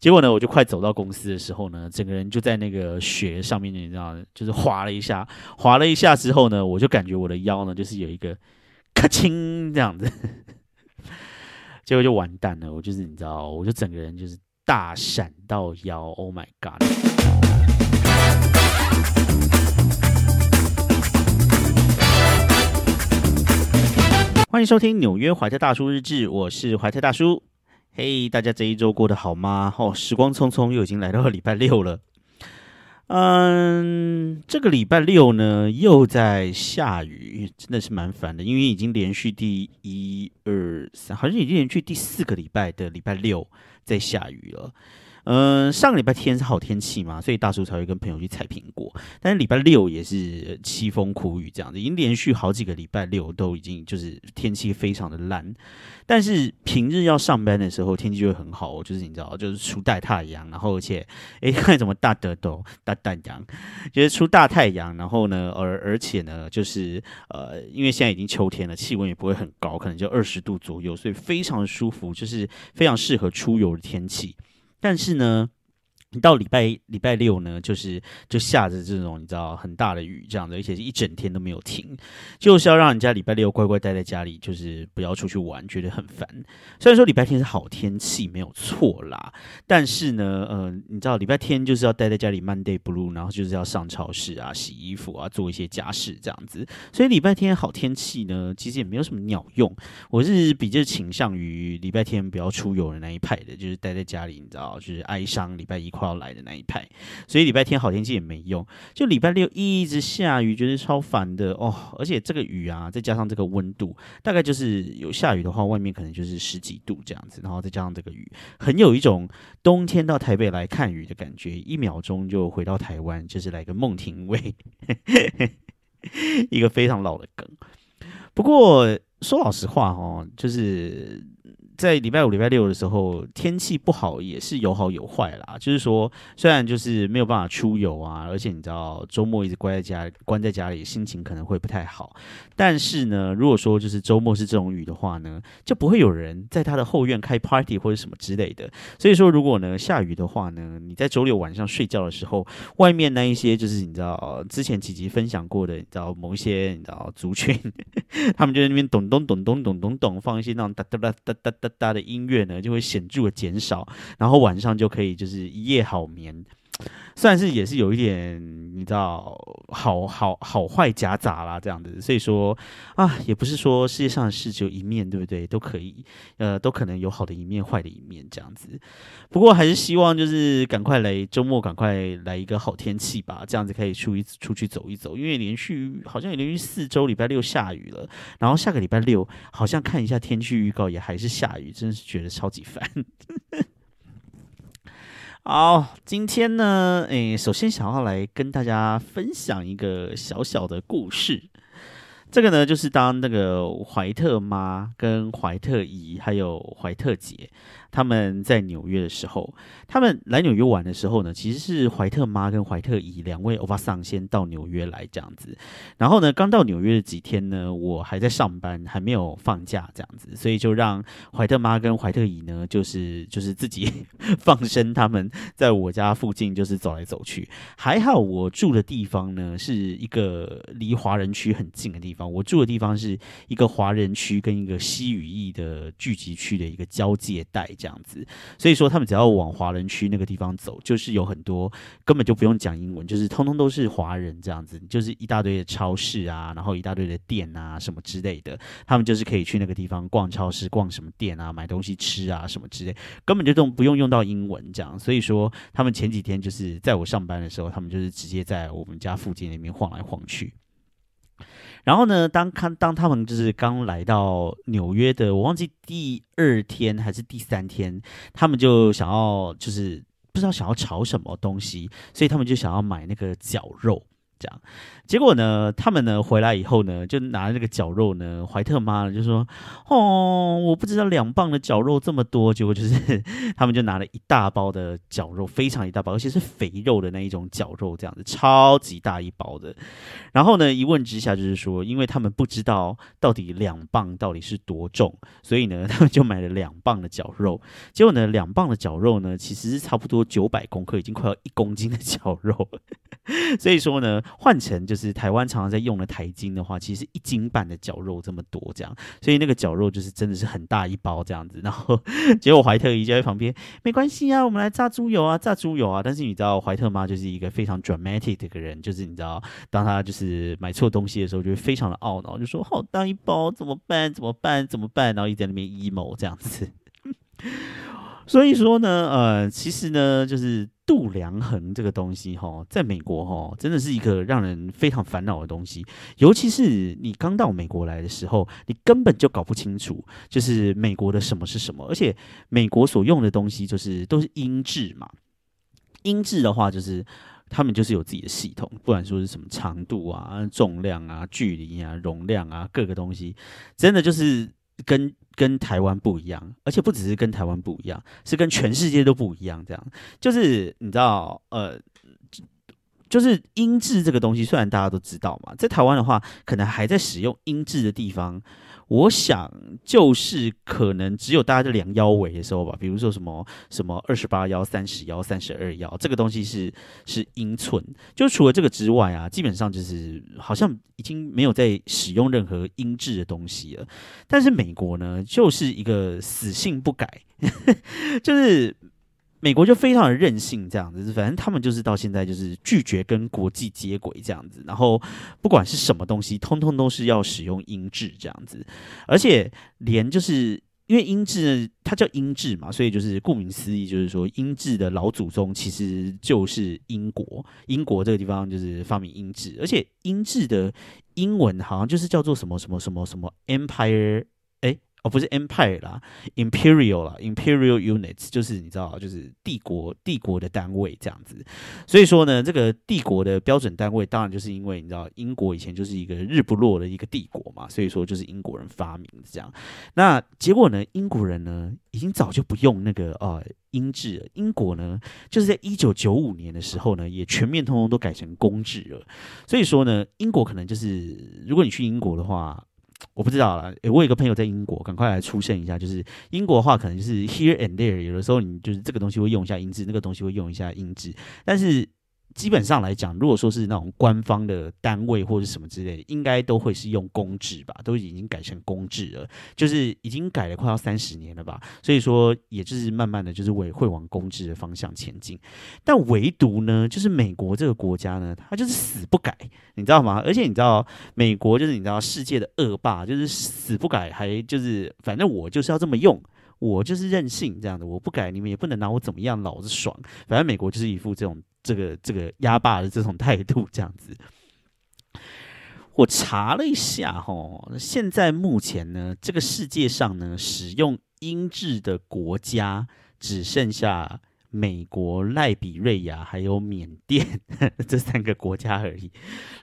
结果呢，我就快走到公司的时候呢，整个人就在那个雪上面，你知道，就是滑了一下，滑了一下之后呢，我就感觉我的腰呢，就是有一个咔清这样子，结果就完蛋了。我就是你知道，我就整个人就是大闪到腰，Oh my god！欢迎收听纽约怀特大叔日志，我是怀特大叔。嘿，大家这一周过得好吗？哦，时光匆匆，又已经来到了礼拜六了。嗯，这个礼拜六呢，又在下雨，真的是蛮烦的，因为已经连续第一、二、三，好像已经连续第四个礼拜的礼拜六在下雨了。嗯，上个礼拜天是好天气嘛，所以大叔才会跟朋友去采苹果。但是礼拜六也是凄风苦雨这样子，已经连续好几个礼拜六都已经就是天气非常的烂。但是平日要上班的时候，天气就会很好，就是你知道，就是出大太阳，然后而且 哎，看什么大得斗大太阳，就是出大太阳，然后呢，而而且呢，就是呃，因为现在已经秋天了，气温也不会很高，可能就二十度左右，所以非常舒服，就是非常适合出游的天气。但是呢。你到礼拜礼拜六呢，就是就下着这种你知道很大的雨这样子，而且是一整天都没有停，就是要让人家礼拜六乖乖待在家里，就是不要出去玩，觉得很烦。虽然说礼拜天是好天气，没有错啦，但是呢，呃，你知道礼拜天就是要待在家里，Monday Blue，然后就是要上超市啊、洗衣服啊、做一些家事这样子。所以礼拜天好天气呢，其实也没有什么鸟用。我是比较倾向于礼拜天不要出游的那一派的，就是待在家里，你知道，就是哀伤礼拜一。快要来的那一派，所以礼拜天好天气也没用，就礼拜六一直下雨，觉得超烦的哦。而且这个雨啊，再加上这个温度，大概就是有下雨的话，外面可能就是十几度这样子，然后再加上这个雨，很有一种冬天到台北来看雨的感觉，一秒钟就回到台湾，就是来个孟庭苇，一个非常老的梗。不过说老实话哦，就是。在礼拜五、礼拜六的时候，天气不好也是有好有坏啦。就是说，虽然就是没有办法出游啊，而且你知道周末一直关在家，关在家里，心情可能会不太好。但是呢，如果说就是周末是这种雨的话呢，就不会有人在他的后院开 party 或者什么之类的。所以说，如果呢下雨的话呢，你在周六晚上睡觉的时候，外面那一些就是你知道之前几集分享过的，你知道某一些你知道族群，他们就在那边咚咚咚咚咚咚咚放一些那种哒哒哒哒哒哒。大的音乐呢，就会显著的减少，然后晚上就可以就是一夜好眠。算是也是有一点，你知道，好好好坏夹杂啦，这样子，所以说啊，也不是说世界上的事只有一面对不对？都可以，呃，都可能有好的一面，坏的一面这样子。不过还是希望就是赶快来周末，赶快来一个好天气吧，这样子可以出一出去走一走。因为连续好像也连续四周礼拜六下雨了，然后下个礼拜六好像看一下天气预告也还是下雨，真是觉得超级烦。好，今天呢，诶，首先想要来跟大家分享一个小小的故事。这个呢，就是当那个怀特妈跟怀特姨还有怀特姐。他们在纽约的时候，他们来纽约玩的时候呢，其实是怀特妈跟怀特姨两位欧巴桑先到纽约来这样子。然后呢，刚到纽约的几天呢，我还在上班，还没有放假这样子，所以就让怀特妈跟怀特姨呢，就是 就是自己放生他们在我家附近就是走来走去。还好我住的地方呢，是一个离华人区很近的地方。我住的地方是一个华人区跟一个西语裔的聚集区的一个交界带。这样子，所以说他们只要往华人区那个地方走，就是有很多根本就不用讲英文，就是通通都是华人这样子，就是一大堆的超市啊，然后一大堆的店啊什么之类的，他们就是可以去那个地方逛超市、逛什么店啊，买东西吃啊什么之类，根本就都不用用到英文这样。所以说他们前几天就是在我上班的时候，他们就是直接在我们家附近那边晃来晃去。然后呢，当看当他们就是刚来到纽约的，我忘记第二天还是第三天，他们就想要就是不知道想要炒什么东西，所以他们就想要买那个绞肉。这样。结果呢，他们呢回来以后呢，就拿那个绞肉呢，怀特妈就说：“哦，我不知道两磅的绞肉这么多。”结果就是 他们就拿了一大包的绞肉，非常一大包，而且是肥肉的那一种绞肉，这样子超级大一包的。然后呢，一问之下就是说，因为他们不知道到底两磅到底是多重，所以呢，他们就买了两磅的绞肉。结果呢，两磅的绞肉呢，其实是差不多九百公克，已经快要一公斤的绞肉。所以说呢，换成就是台湾常常在用的台斤的话，其实一斤半的绞肉这么多这样，所以那个绞肉就是真的是很大一包这样子。然后结果怀特姨就在旁边，没关系啊，我们来炸猪油啊，炸猪油啊。但是你知道怀特妈就是一个非常 dramatic 的一个人，就是你知道，当他就是买错东西的时候，就会非常的懊恼，就说好大一包怎么办？怎么办？怎么办？然后一直在那边 emo 这样子。所以说呢，呃，其实呢，就是度量衡这个东西，哈，在美国，哈，真的是一个让人非常烦恼的东西。尤其是你刚到美国来的时候，你根本就搞不清楚，就是美国的什么是什么。而且美国所用的东西，就是都是音质嘛。音质的话，就是他们就是有自己的系统，不管说是什么长度啊、重量啊、距离啊、容量啊，各个东西，真的就是跟。跟台湾不一样，而且不只是跟台湾不一样，是跟全世界都不一样。这样就是你知道，呃，就是音质这个东西，虽然大家都知道嘛，在台湾的话，可能还在使用音质的地方。我想就是可能只有大家在量腰围的时候吧，比如说什么什么二十八腰、三十腰、三十二腰，这个东西是是英寸。就除了这个之外啊，基本上就是好像已经没有在使用任何音质的东西了。但是美国呢，就是一个死性不改，就是。美国就非常的任性，这样子，反正他们就是到现在就是拒绝跟国际接轨这样子，然后不管是什么东西，通通都是要使用英制这样子，而且连就是因为英制它叫英制嘛，所以就是顾名思义，就是说英制的老祖宗其实就是英国，英国这个地方就是发明英制，而且英制的英文好像就是叫做什么什么什么什么 Empire。哦，不是 empire 啦，imperial 啦，imperial units 就是你知道，就是帝国帝国的单位这样子。所以说呢，这个帝国的标准单位，当然就是因为你知道，英国以前就是一个日不落的一个帝国嘛，所以说就是英国人发明的这样。那结果呢，英国人呢，已经早就不用那个呃英制了。英国呢，就是在一九九五年的时候呢，也全面通通都改成公制了。所以说呢，英国可能就是，如果你去英国的话。我不知道了，我有个朋友在英国，赶快来出现一下。就是英国的话，可能就是 here and there，有的时候你就是这个东西会用一下音质，那个东西会用一下音质，但是。基本上来讲，如果说是那种官方的单位或者什么之类的，应该都会是用公制吧，都已经改成公制了，就是已经改了快要三十年了吧。所以说，也就是慢慢的就是会会往公制的方向前进。但唯独呢，就是美国这个国家呢，它就是死不改，你知道吗？而且你知道，美国就是你知道世界的恶霸，就是死不改，还就是反正我就是要这么用。我就是任性这样的，我不改，你们也不能拿我怎么样，老子爽。反正美国就是一副这种这个这个压霸的这种态度这样子。我查了一下哈，现在目前呢，这个世界上呢，使用英制的国家只剩下。美国、赖比瑞亚还有缅甸 这三个国家而已。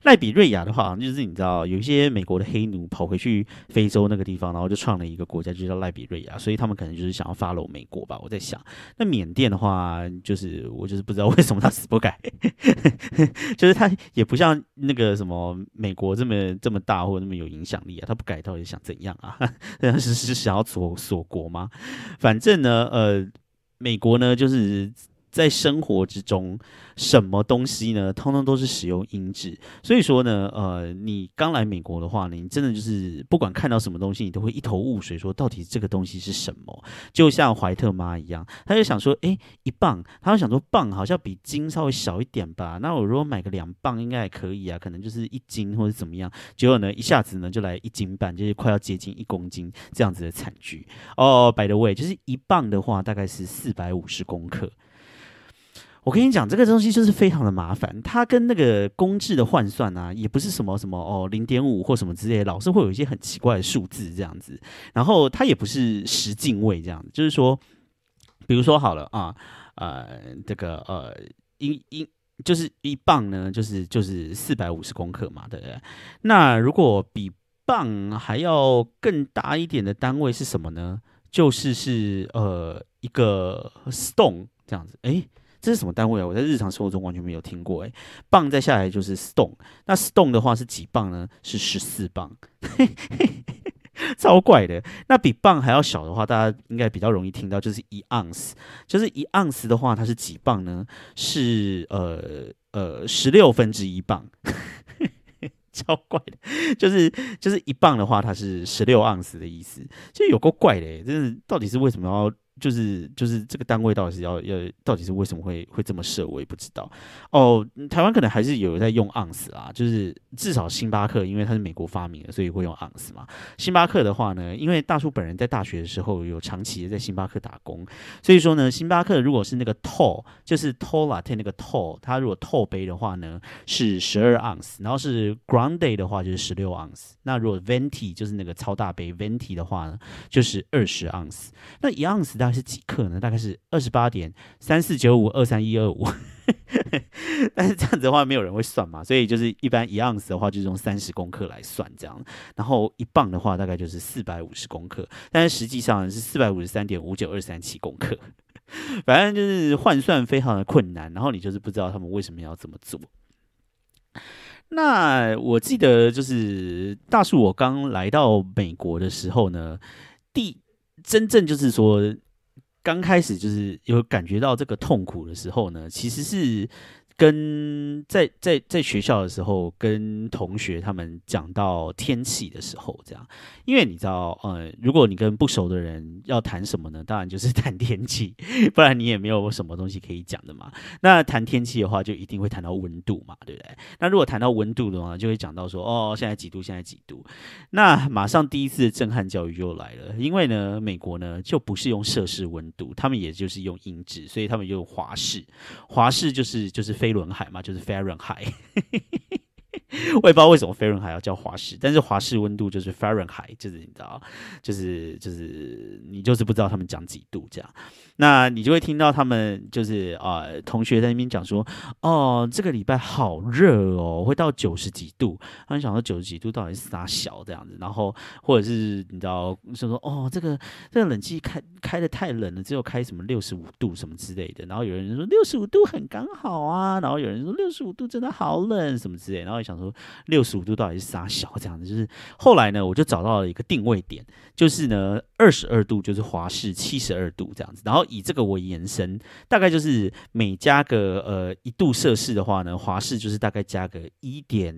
赖比瑞亚的话，就是你知道，有一些美国的黑奴跑回去非洲那个地方，然后就创了一个国家，就叫赖比瑞亚，所以他们可能就是想要发落美国吧。我在想，那缅甸的话，就是我就是不知道为什么他死不改，就是他也不像那个什么美国这么这么大或者那么有影响力啊，他不改到底想怎样啊？是是想要锁锁国吗？反正呢，呃。美国呢，就是在生活之中。什么东西呢？通通都是使用音质，所以说呢，呃，你刚来美国的话呢，你真的就是不管看到什么东西，你都会一头雾水，说到底这个东西是什么？就像怀特妈一样，他就想说，哎，一磅，他就想说磅好像比斤稍微小一点吧，那我如果买个两磅应该也可以啊，可能就是一斤或者怎么样，结果呢，一下子呢就来一斤半，就是快要接近一公斤这样子的惨剧哦。By the way，就是一磅的话大概是四百五十公克。我跟你讲，这个东西就是非常的麻烦，它跟那个公制的换算啊，也不是什么什么哦零点五或什么之类，老是会有一些很奇怪的数字这样子。然后它也不是十进位这样子，就是说，比如说好了啊，呃，这个呃，一一就是一磅呢，就是就是四百五十公克嘛，对不对？那如果比磅还要更大一点的单位是什么呢？就是是呃一个 stone 这样子，哎，这是什么单位啊？我在日常生活中完全没有听过。哎，磅再下来就是 stone，那 stone 的话是几磅呢？是十四磅，超怪的。那比磅还要小的话，大家应该比较容易听到，就是一盎司，就是一盎司的话，它是几磅呢？是呃呃十六分之一磅。超怪的，就是就是一磅的话，它是十六盎司的意思，就有够怪的，真是到底是为什么要？就是就是这个单位到底是要要到底是为什么会会这么设，我也不知道哦。台湾可能还是有在用盎司啊，就是至少星巴克，因为它是美国发明的，所以会用盎司嘛。星巴克的话呢，因为大叔本人在大学的时候有长期在星巴克打工，所以说呢，星巴克如果是那个 tall，就是 tall latte 那个 tall，它如果 tall 杯的话呢是十二盎司，然后是 grande 的话就是十六盎司。那如果 venti 就是那个超大杯 venti 的话呢，就是二十盎司。那一盎司的。大概是几克呢？大概是二十八点三四九五二三一二五，但是这样子的话，没有人会算嘛，所以就是一般一盎司的话，就是用三十公克来算这样。然后一磅的话，大概就是四百五十公克，但是实际上是四百五十三点五九二三七公克。反正就是换算非常的困难，然后你就是不知道他们为什么要这么做。那我记得就是大树，我刚来到美国的时候呢，第真正就是说。刚开始就是有感觉到这个痛苦的时候呢，其实是。跟在在在学校的时候，跟同学他们讲到天气的时候，这样，因为你知道，呃，如果你跟不熟的人要谈什么呢？当然就是谈天气，不然你也没有什么东西可以讲的嘛。那谈天气的话，就一定会谈到温度嘛，对不对？那如果谈到温度的话，就会讲到说，哦，现在几度？现在几度？那马上第一次震撼教育就来了，因为呢，美国呢就不是用摄氏温度，他们也就是用英制，所以他们用华氏，华氏就是就是非。飞轮海嘛，就是 Fahrenheit。我也不知道为什么飞轮海要叫华氏，但是华氏温度就是 Fahrenheit，就是你知道，就是就是你就是不知道他们讲几度这样。那你就会听到他们就是啊，同学在那边讲说，哦，这个礼拜好热哦，会到九十几度。他们想说九十几度到底是啥小这样子，然后或者是你知道就说，哦，这个这个冷气开开的太冷了，只有开什么六十五度什么之类的。然后有人说六十五度很刚好啊，然后有人说六十五度真的好冷什么之类。然后想说六十五度到底是啥小这样子，就是后来呢，我就找到了一个定位点，就是呢二十二度就是华氏七十二度这样子，然后。以这个为延伸，大概就是每加个呃一度摄氏的话呢，华氏就是大概加个一点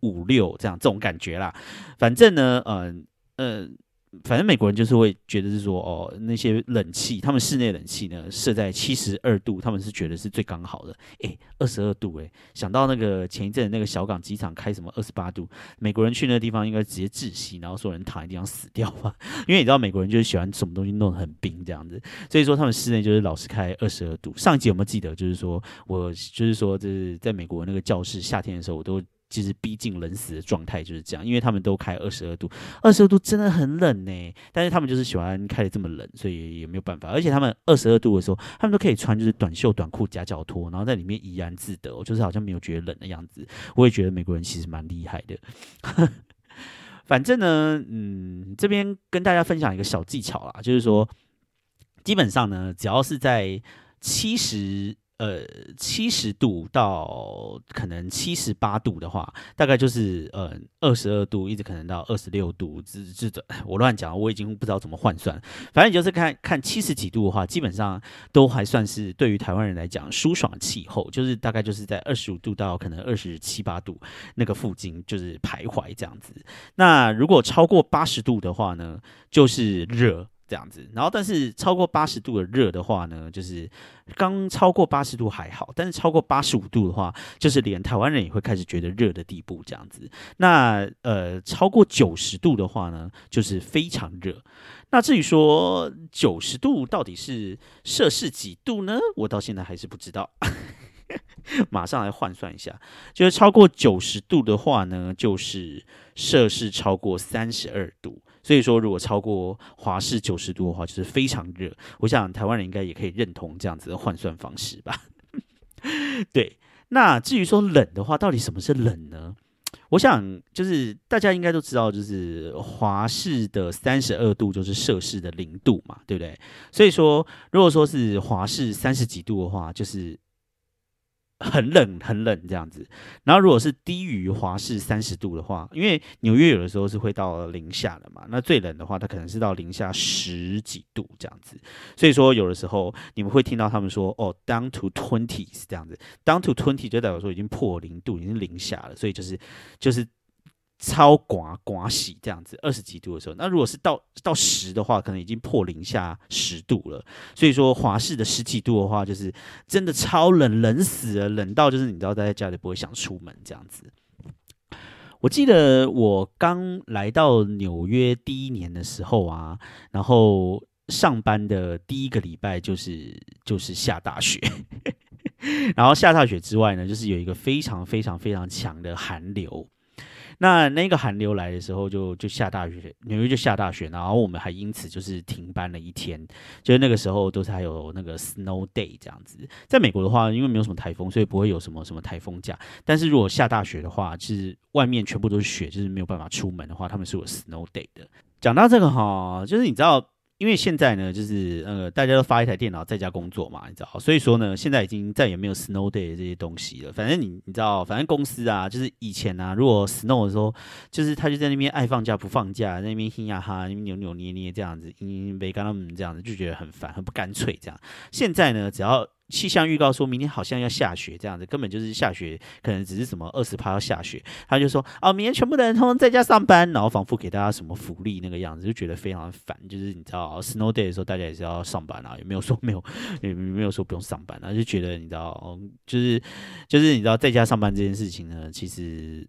五六这样这种感觉啦。反正呢，嗯嗯。反正美国人就是会觉得是说哦，那些冷气，他们室内冷气呢设在七十二度，他们是觉得是最刚好的。哎，二十二度，哎，想到那个前一阵那个小港机场开什么二十八度，美国人去那地方应该直接窒息，然后所有人躺在地上死掉吧？因为你知道美国人就是喜欢什么东西弄得很冰这样子，所以说他们室内就是老是开二十二度。上一集有没有记得？就是说我就是说，就是在美国那个教室夏天的时候，我都。其实逼近冷死的状态就是这样，因为他们都开二十二度，二十二度真的很冷呢。但是他们就是喜欢开的这么冷，所以也没有办法。而且他们二十二度的时候，他们都可以穿就是短袖短裤夹脚拖，然后在里面怡然自得，就是好像没有觉得冷的样子。我也觉得美国人其实蛮厉害的。反正呢，嗯，这边跟大家分享一个小技巧啦，就是说，基本上呢，只要是在七十。呃，七十度到可能七十八度的话，大概就是呃二十二度，一直可能到二十六度，这这的我乱讲，我已经不知道怎么换算。反正就是看看七十几度的话，基本上都还算是对于台湾人来讲舒爽气候，就是大概就是在二十五度到可能二十七八度那个附近就是徘徊这样子。那如果超过八十度的话呢，就是热。这样子，然后但是超过八十度的热的话呢，就是刚超过八十度还好，但是超过八十五度的话，就是连台湾人也会开始觉得热的地步。这样子，那呃超过九十度的话呢，就是非常热。那至于说九十度到底是摄氏几度呢？我到现在还是不知道。马上来换算一下，就是超过九十度的话呢，就是摄氏超过三十二度。所以说，如果超过华氏九十度的话，就是非常热。我想台湾人应该也可以认同这样子的换算方式吧？对。那至于说冷的话，到底什么是冷呢？我想就是大家应该都知道，就是华氏的三十二度就是摄氏的零度嘛，对不对？所以说，如果说是华氏三十几度的话，就是很冷很冷这样子。然后如果是低于华氏三十度的话，因为纽约有的时候是会到零下的嘛，那最冷的话，它可能是到零下十几度这样子。所以说，有的时候你们会听到他们说，哦，down to twenty 是这样子，down to twenty 就代表说已经破零度，已经零下了，所以就是就是超刮刮洗这样子，二十几度的时候，那如果是到到十的话，可能已经破零下十度了。所以说，华氏的十几度的话，就是真的超冷，冷死了，冷到就是你知道待在家里不会想出门这样子。我记得我刚来到纽约第一年的时候啊，然后上班的第一个礼拜就是就是下大雪，然后下大雪之外呢，就是有一个非常非常非常强的寒流。那那个寒流来的时候，就就下大雪，纽约就下大雪，然后我们还因此就是停班了一天。就是那个时候都是还有那个 snow day 这样子。在美国的话，因为没有什么台风，所以不会有什么什么台风假。但是如果下大雪的话，其实外面全部都是雪，就是没有办法出门的话，他们是有 snow day 的。讲到这个哈，就是你知道。因为现在呢，就是呃，大家都发一台电脑在家工作嘛，你知道，所以说呢，现在已经再也没有 snow day 这些东西了。反正你你知道，反正公司啊，就是以前啊，如果 snow 的时候，就是他就在那边爱放假不放假，在那边嘻呀哈，那边扭扭捏捏这样子，因为跟他们这样子就觉得很烦，很不干脆这样。现在呢，只要气象预告说明天好像要下雪，这样子根本就是下雪，可能只是什么二十趴要下雪，他就说哦，明天全部的人通通在家上班，然后仿佛给大家什么福利那个样子，就觉得非常烦。就是你知道，snow day 的时候大家也是要上班啊，也没有说没有，也没有说不用上班啊，就觉得你知道，就是就是你知道在家上班这件事情呢，其实，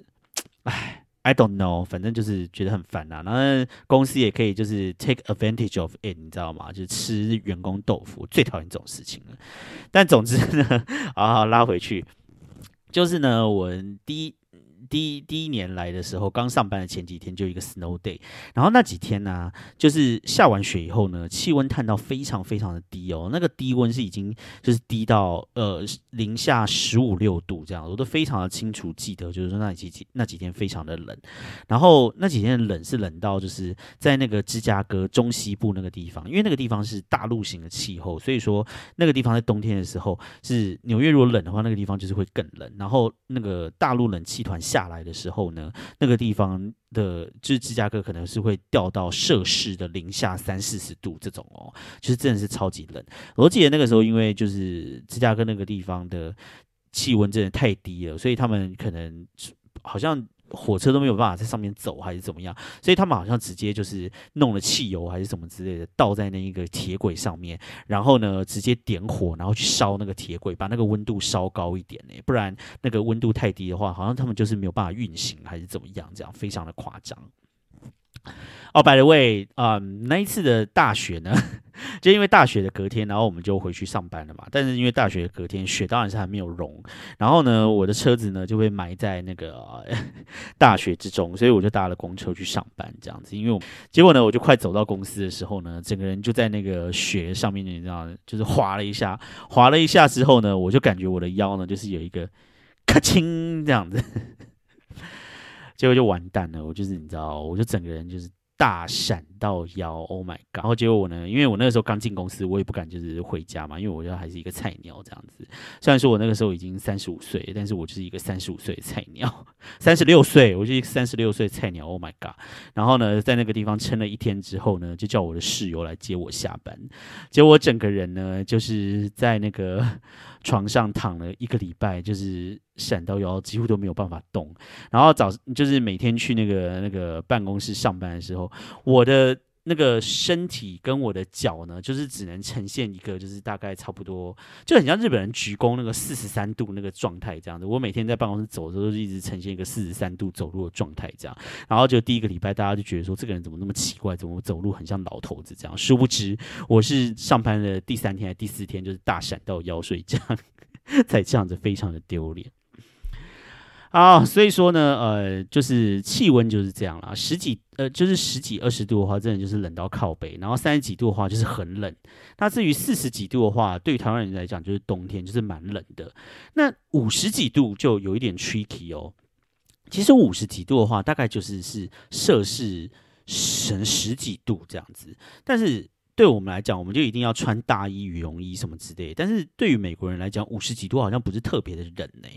唉。I don't know，反正就是觉得很烦呐。然后公司也可以就是 take advantage of it，你知道吗？就是吃员工豆腐，最讨厌这种事情了。但总之呢，好拉回去，就是呢，我第一。第一第一年来的时候，刚上班的前几天就一个 snow day，然后那几天呢，就是下完雪以后呢，气温探到非常非常的低哦，那个低温是已经就是低到呃零下十五六度这样，我都非常的清楚记得，就是说那几几那几天非常的冷，然后那几天的冷是冷到就是在那个芝加哥中西部那个地方，因为那个地方是大陆型的气候，所以说那个地方在冬天的时候是纽约如果冷的话，那个地方就是会更冷，然后那个大陆冷气团。下来的时候呢，那个地方的就是芝加哥，可能是会掉到摄氏的零下三四十度这种哦，就是真的是超级冷。我记得那个时候，因为就是芝加哥那个地方的气温真的太低了，所以他们可能好像。火车都没有办法在上面走，还是怎么样？所以他们好像直接就是弄了汽油还是什么之类的，倒在那一个铁轨上面，然后呢，直接点火，然后去烧那个铁轨，把那个温度烧高一点呢，不然那个温度太低的话，好像他们就是没有办法运行，还是怎么样？这样非常的夸张。哦，by the way，啊，那一次的大雪呢，就因为大雪的隔天，然后我们就回去上班了嘛。但是因为大雪的隔天，雪当然是还没有融，然后呢，我的车子呢就被埋在那个 大雪之中，所以我就搭了公车去上班，这样子。因为我结果呢，我就快走到公司的时候呢，整个人就在那个雪上面，你知道，就是滑了一下，滑了一下之后呢，我就感觉我的腰呢，就是有一个咔清这样子，结果就完蛋了。我就是你知道，我就整个人就是。大闪到腰，Oh my god！然后结果我呢，因为我那个时候刚进公司，我也不敢就是回家嘛，因为我觉得还是一个菜鸟这样子。虽然说我那个时候已经三十五岁，但是我就是一个三十五岁的菜鸟，三十六岁，我是一个三十六岁菜鸟，Oh my god！然后呢，在那个地方撑了一天之后呢，就叫我的室友来接我下班。结果我整个人呢，就是在那个床上躺了一个礼拜，就是。闪到腰，几乎都没有办法动。然后早就是每天去那个那个办公室上班的时候，我的那个身体跟我的脚呢，就是只能呈现一个，就是大概差不多，就很像日本人鞠躬那个四十三度那个状态这样子。我每天在办公室走的时候，都是一直呈现一个四十三度走路的状态这样。然后就第一个礼拜，大家就觉得说这个人怎么那么奇怪，怎么走路很像老头子这样。殊不知，我是上班的第三天还是第四天，就是大闪到腰，所以这样 才这样子非常的丢脸。啊，所以说呢，呃，就是气温就是这样啦，十几呃，就是十几二十度的话，真的就是冷到靠北；然后三十几度的话，就是很冷。那至于四十几度的话，对于台湾人来讲，就是冬天，就是蛮冷的。那五十几度就有一点 tricky 哦。其实五十几度的话，大概就是是摄氏十十几度这样子，但是。对我们来讲，我们就一定要穿大衣、羽绒衣什么之类。但是对于美国人来讲，五十几度好像不是特别的冷呢，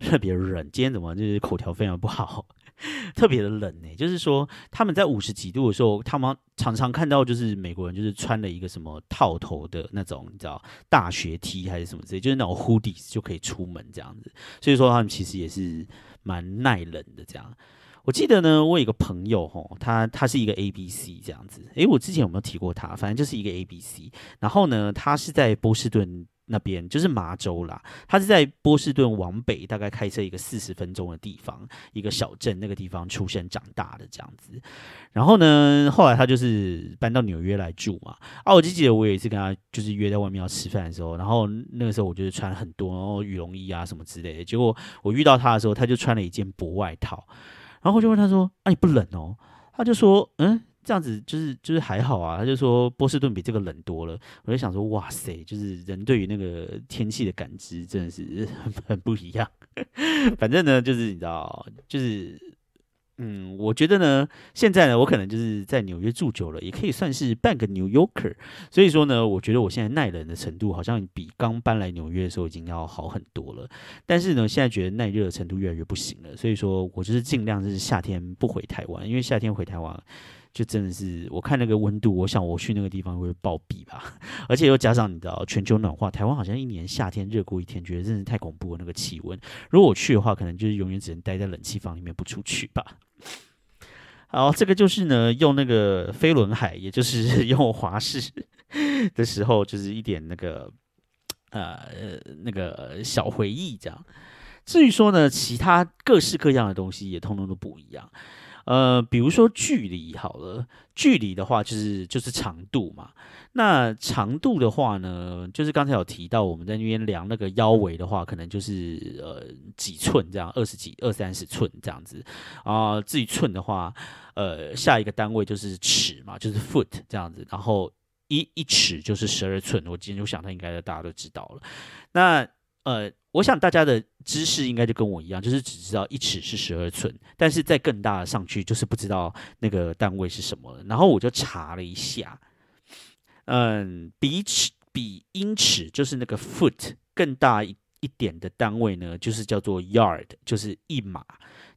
特别冷。今天怎么就是口条非常不好，特别的冷呢？就是说他们在五十几度的时候，他们常常看到就是美国人就是穿了一个什么套头的那种，你知道大学 T 还是什么之类，就是那种 hoodies 就可以出门这样子。所以说他们其实也是蛮耐冷的这样。我记得呢，我有一个朋友吼，他他是一个 A B C 这样子。诶，我之前有没有提过他？反正就是一个 A B C。然后呢，他是在波士顿那边，就是麻州啦。他是在波士顿往北，大概开车一个四十分钟的地方，一个小镇那个地方出生长大的这样子。然后呢，后来他就是搬到纽约来住嘛。啊，我就记得我有一次跟他就是约在外面要吃饭的时候，然后那个时候我就是穿很多羽绒衣啊什么之类的。结果我遇到他的时候，他就穿了一件薄外套。然后就问他说：“啊，你不冷哦？”他就说：“嗯，这样子就是就是还好啊。”他就说：“波士顿比这个冷多了。”我就想说：“哇塞，就是人对于那个天气的感知真的是 很不一样。”反正呢，就是你知道，就是。嗯，我觉得呢，现在呢，我可能就是在纽约住久了，也可以算是半个 New Yorker。所以说呢，我觉得我现在耐冷的程度好像比刚搬来纽约的时候已经要好很多了。但是呢，现在觉得耐热的程度越来越不行了。所以说我就是尽量就是夏天不回台湾，因为夏天回台湾。就真的是，我看那个温度，我想我去那个地方会暴毙吧。而且又加上你知道全球暖化，台湾好像一年夏天热过一天，觉得真是太恐怖了。那个气温，如果我去的话，可能就是永远只能待在冷气房里面不出去吧。好，这个就是呢，用那个飞轮海，也就是 用华氏的时候，就是一点那个呃那个小回忆这样。至于说呢，其他各式各样的东西也通通都不一样。呃，比如说距离好了，距离的话就是就是长度嘛。那长度的话呢，就是刚才有提到，我们在那边量那个腰围的话，可能就是呃几寸这样，二十几、二三十寸这样子啊。至于寸的话，呃，下一个单位就是尺嘛，就是 foot 这样子。然后一一尺就是十二寸，我今天就想，他应该大家都知道了。那呃。我想大家的知识应该就跟我一样，就是只知道一尺是十二寸，但是在更大的上去就是不知道那个单位是什么。然后我就查了一下，嗯，比尺比英尺就是那个 foot 更大一一点的单位呢，就是叫做 yard，就是一码。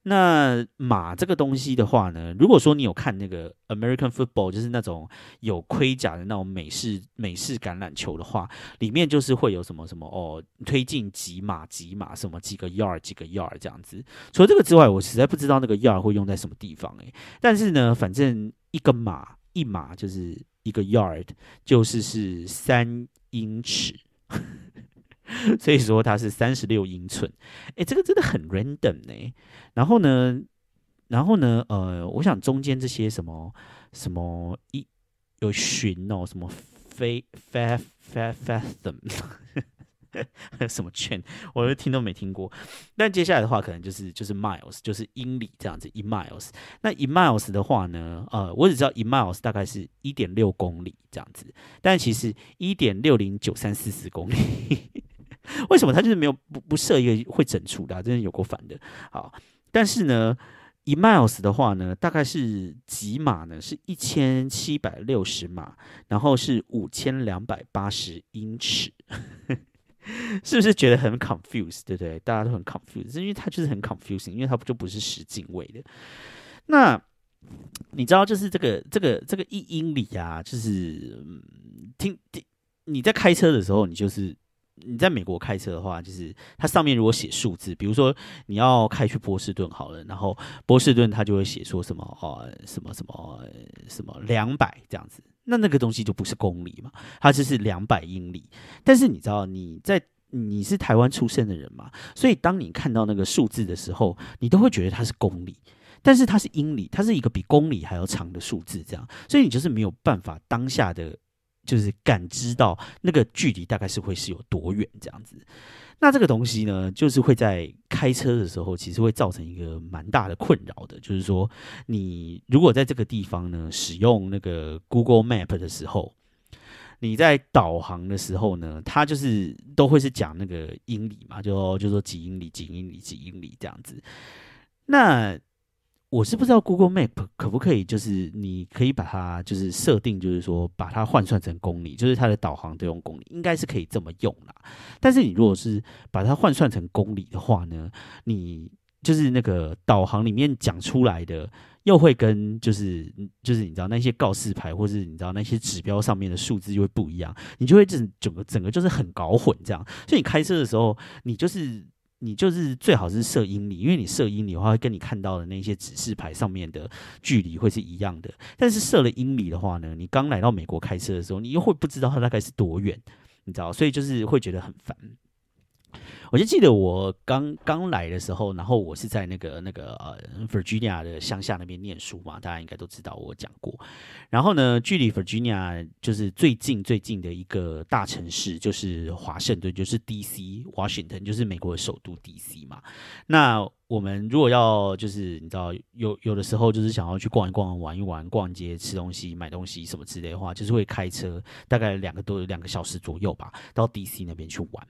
那马这个东西的话呢，如果说你有看那个 American football，就是那种有盔甲的那种美式美式橄榄球的话，里面就是会有什么什么哦，推进几码几码，什么几个 yard 几个 yard 这样子。除了这个之外，我实在不知道那个 yard 会用在什么地方诶。但是呢，反正一个码一码就是一个 yard，就是是三英尺。所以说它是三十六英寸，哎，这个真的很 random 呢。然后呢，然后呢，呃，我想中间这些什么什么一有寻哦，什么飞 fa fa fathom，什么券，我都听都没听过。但接下来的话，可能就是就是 miles，就是英里这样子，一 miles。那一 miles 的话呢，呃，我只知道一 miles 大概是一点六公里这样子，但其实一点六零九三四四公里。为什么他就是没有不不设一个会整除的，真的有够烦的。好，但是呢，一 miles 的话呢，大概是几码呢？是一千七百六十码，然后是五千两百八十英尺，是不是觉得很 confused？对不对？大家都很 confused，因为它就是很 confusing，因为它不就不是十进位的。那你知道，就是这个这个这个一英里啊，就是嗯听听你在开车的时候，你就是。你在美国开车的话，就是它上面如果写数字，比如说你要开去波士顿好了，然后波士顿它就会写说什么哦，什么什么什么两百这样子，那那个东西就不是公里嘛，它就是两百英里。但是你知道你在你是台湾出生的人嘛，所以当你看到那个数字的时候，你都会觉得它是公里，但是它是英里，它是一个比公里还要长的数字，这样，所以你就是没有办法当下的。就是感知到那个距离大概是会是有多远这样子。那这个东西呢，就是会在开车的时候，其实会造成一个蛮大的困扰的。就是说，你如果在这个地方呢，使用那个 Google Map 的时候，你在导航的时候呢，它就是都会是讲那个英里嘛，就就说几英里、几英里、几英里这样子。那我是不知道 Google Map 可不可以，就是你可以把它就是设定，就是说把它换算成公里，就是它的导航都用公里，应该是可以这么用啦。但是你如果是把它换算成公里的话呢，你就是那个导航里面讲出来的，又会跟就是就是你知道那些告示牌或是你知道那些指标上面的数字就会不一样，你就会整整个整个就是很搞混这样。所以你开车的时候，你就是。你就是最好是设英里，因为你设英里的话，会跟你看到的那些指示牌上面的距离会是一样的。但是设了英里的话呢，你刚来到美国开车的时候，你又会不知道它大概是多远，你知道，所以就是会觉得很烦。我就记得我刚刚来的时候，然后我是在那个那个呃 Virginia 的乡下那边念书嘛，大家应该都知道我讲过。然后呢，距离 Virginia 就是最近最近的一个大城市就是华盛顿，就是 DC Washington，就是美国的首都 DC 嘛。那我们如果要就是你知道有有的时候就是想要去逛一逛、玩一玩、逛街、吃东西、买东西什么之类的话，就是会开车大概两个多两个小时左右吧，到 DC 那边去玩。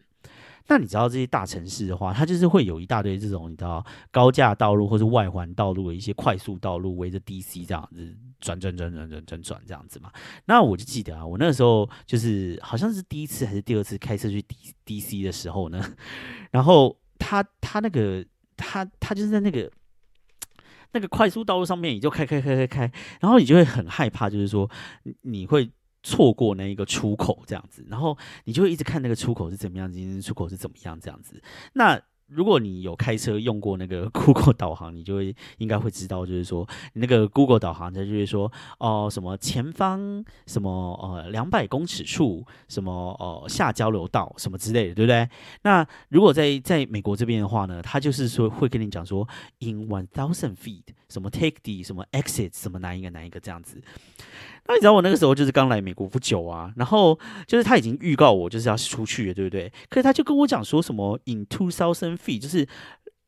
那你知道这些大城市的话，它就是会有一大堆这种你知道高架道路或是外环道路的一些快速道路，围着 DC 这样子转转转转转转转这样子嘛。那我就记得啊，我那时候就是好像是第一次还是第二次开车去 D DC 的时候呢，然后他他那个他他就是在那个那个快速道路上面，你就开开开开开，然后你就会很害怕，就是说你会。错过那一个出口这样子，然后你就会一直看那个出口是怎么样，今天出口是怎么样这样子。那如果你有开车用过那个 Google 导航，你就会应该会知道，就是说那个 Google 导航它就会说哦什么前方什么呃两百公尺处什么哦下交流道什么之类的，对不对？那如果在在美国这边的话呢，它就是说会跟你讲说 in one thousand feet 什么 take the 什么 exit 什么哪一个哪一个这样子。那你知道我那个时候就是刚来美国不久啊，然后就是他已经预告我就是要出去，对不对？可是他就跟我讲说什么 in two thousand feet，就是。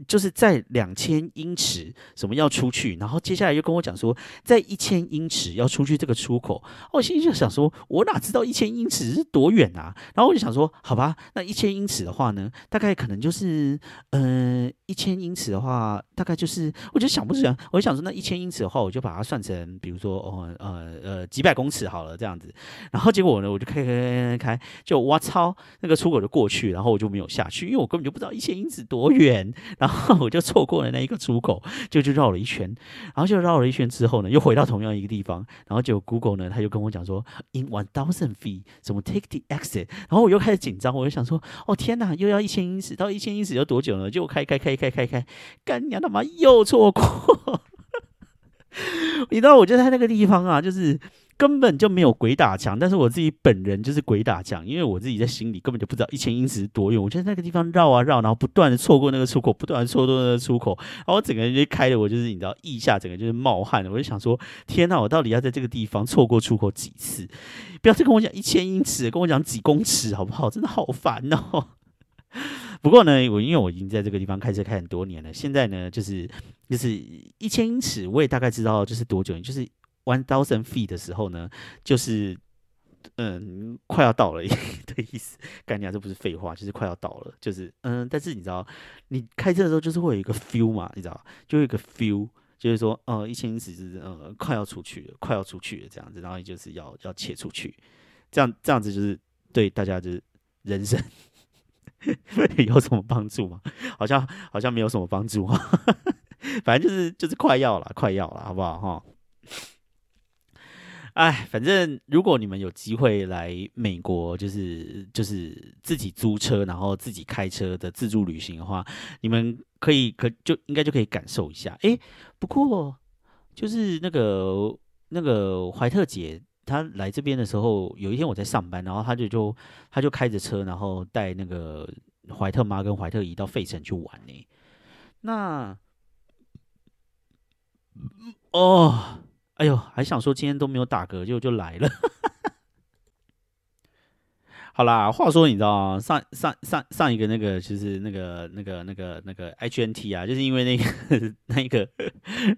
就是在两千英尺，什么要出去，然后接下来又跟我讲说，在一千英尺要出去这个出口，我心里就想说，我哪知道一千英尺是多远啊？然后我就想说，好吧，那一千英尺的话呢，大概可能就是，呃，一千英尺的话，大概就是，我就想不起来，我就想说，那一千英尺的话，我就把它算成，比如说，哦，呃，呃，几百公尺好了，这样子。然后结果呢，我就开开开开开，就我操，那个出口就过去，然后我就没有下去，因为我根本就不知道一千英尺多远。然然后我就错过了那一个出口，就就绕了一圈，然后就绕了一圈之后呢，又回到同样一个地方，然后就 Google 呢，他就跟我讲说，in one thousand feet，怎么 take the exit，然后我又开始紧张，我就想说，哦天哪，又要一千英尺，到一千英尺要多久呢？就开开开开开开，干娘他妈又错过，你知道，我就在那个地方啊，就是。根本就没有鬼打墙，但是我自己本人就是鬼打墙，因为我自己在心里根本就不知道一千英尺是多远。我就在那个地方绕啊绕，然后不断的错过那个出口，不断的错过那个出口，然后我整个人就开的我就是你知道腋下整个就是冒汗我就想说，天哪，我到底要在这个地方错过出口几次？不要再跟我讲一千英尺，跟我讲几公尺好不好？真的好烦哦。不过呢，我因为我已经在这个地方开车开很多年了，现在呢就是就是一千英尺，我也大概知道就是多久，就是。One thousand feet 的时候呢，就是嗯，快要到了 的意思。概念这不是废话，就是快要到了，就是嗯。但是你知道，你开车的时候就是会有一个 feel 嘛，你知道，就有一个 feel，就是说，呃，一千英尺是呃快要出去了，快要出去了这样子，然后就是要要切出去，这样这样子就是对大家就是人生 有什么帮助吗？好像好像没有什么帮助。反正就是就是快要了，快要了，好不好哈？哎，反正如果你们有机会来美国，就是就是自己租车，然后自己开车的自助旅行的话，你们可以可就应该就可以感受一下。哎，不过就是那个那个怀特姐她来这边的时候，有一天我在上班，然后她就就她就开着车，然后带那个怀特妈跟怀特姨到费城去玩呢。那哦。哎呦，还想说今天都没有打嗝，就就来了。好啦，话说你知道上上上上一个那个就是那个那个那个那个 H N T 啊，就是因为那个 那一个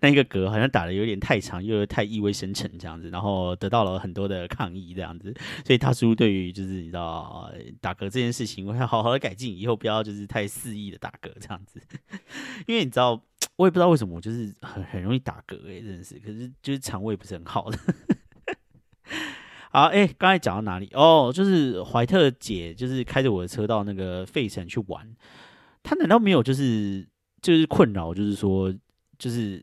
那一个嗝好像打的有点太长，又太意味深沉这样子，然后得到了很多的抗议这样子，所以大叔对于就是你知道打嗝这件事情，我要好好的改进，以后不要就是太肆意的打嗝这样子，因为你知道我也不知道为什么我就是很很容易打嗝哎，真的是，可是就是肠胃不是很好的。好，哎，刚才讲到哪里？哦，就是怀特姐，就是开着我的车到那个费城去玩。她难道没有就是就是困扰，就是说就是。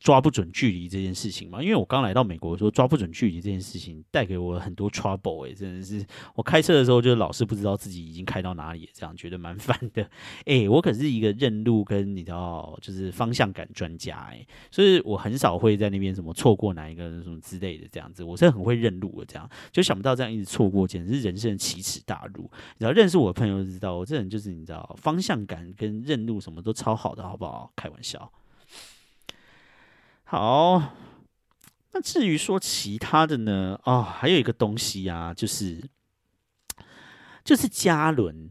抓不准距离这件事情嘛，因为我刚来到美国，说抓不准距离这件事情带给我很多 trouble 哎，真的是我开车的时候就老是不知道自己已经开到哪里，这样觉得蛮烦的。哎，我可是一个认路跟你知道就是方向感专家哎，所以我很少会在那边什么错过哪一个什么之类的这样子，我是很会认路的，这样就想不到这样一直错过，简直是人生的奇耻大辱。你知道认识我的朋友知道，我这人就是你知道方向感跟认路什么都超好的，好不好？开玩笑。好，那至于说其他的呢？哦，还有一个东西啊，就是就是加仑，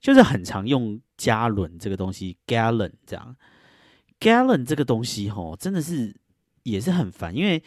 就是很常用加仑这个东西，gallon 这样，gallon 这个东西哦，真的是也是很烦，因为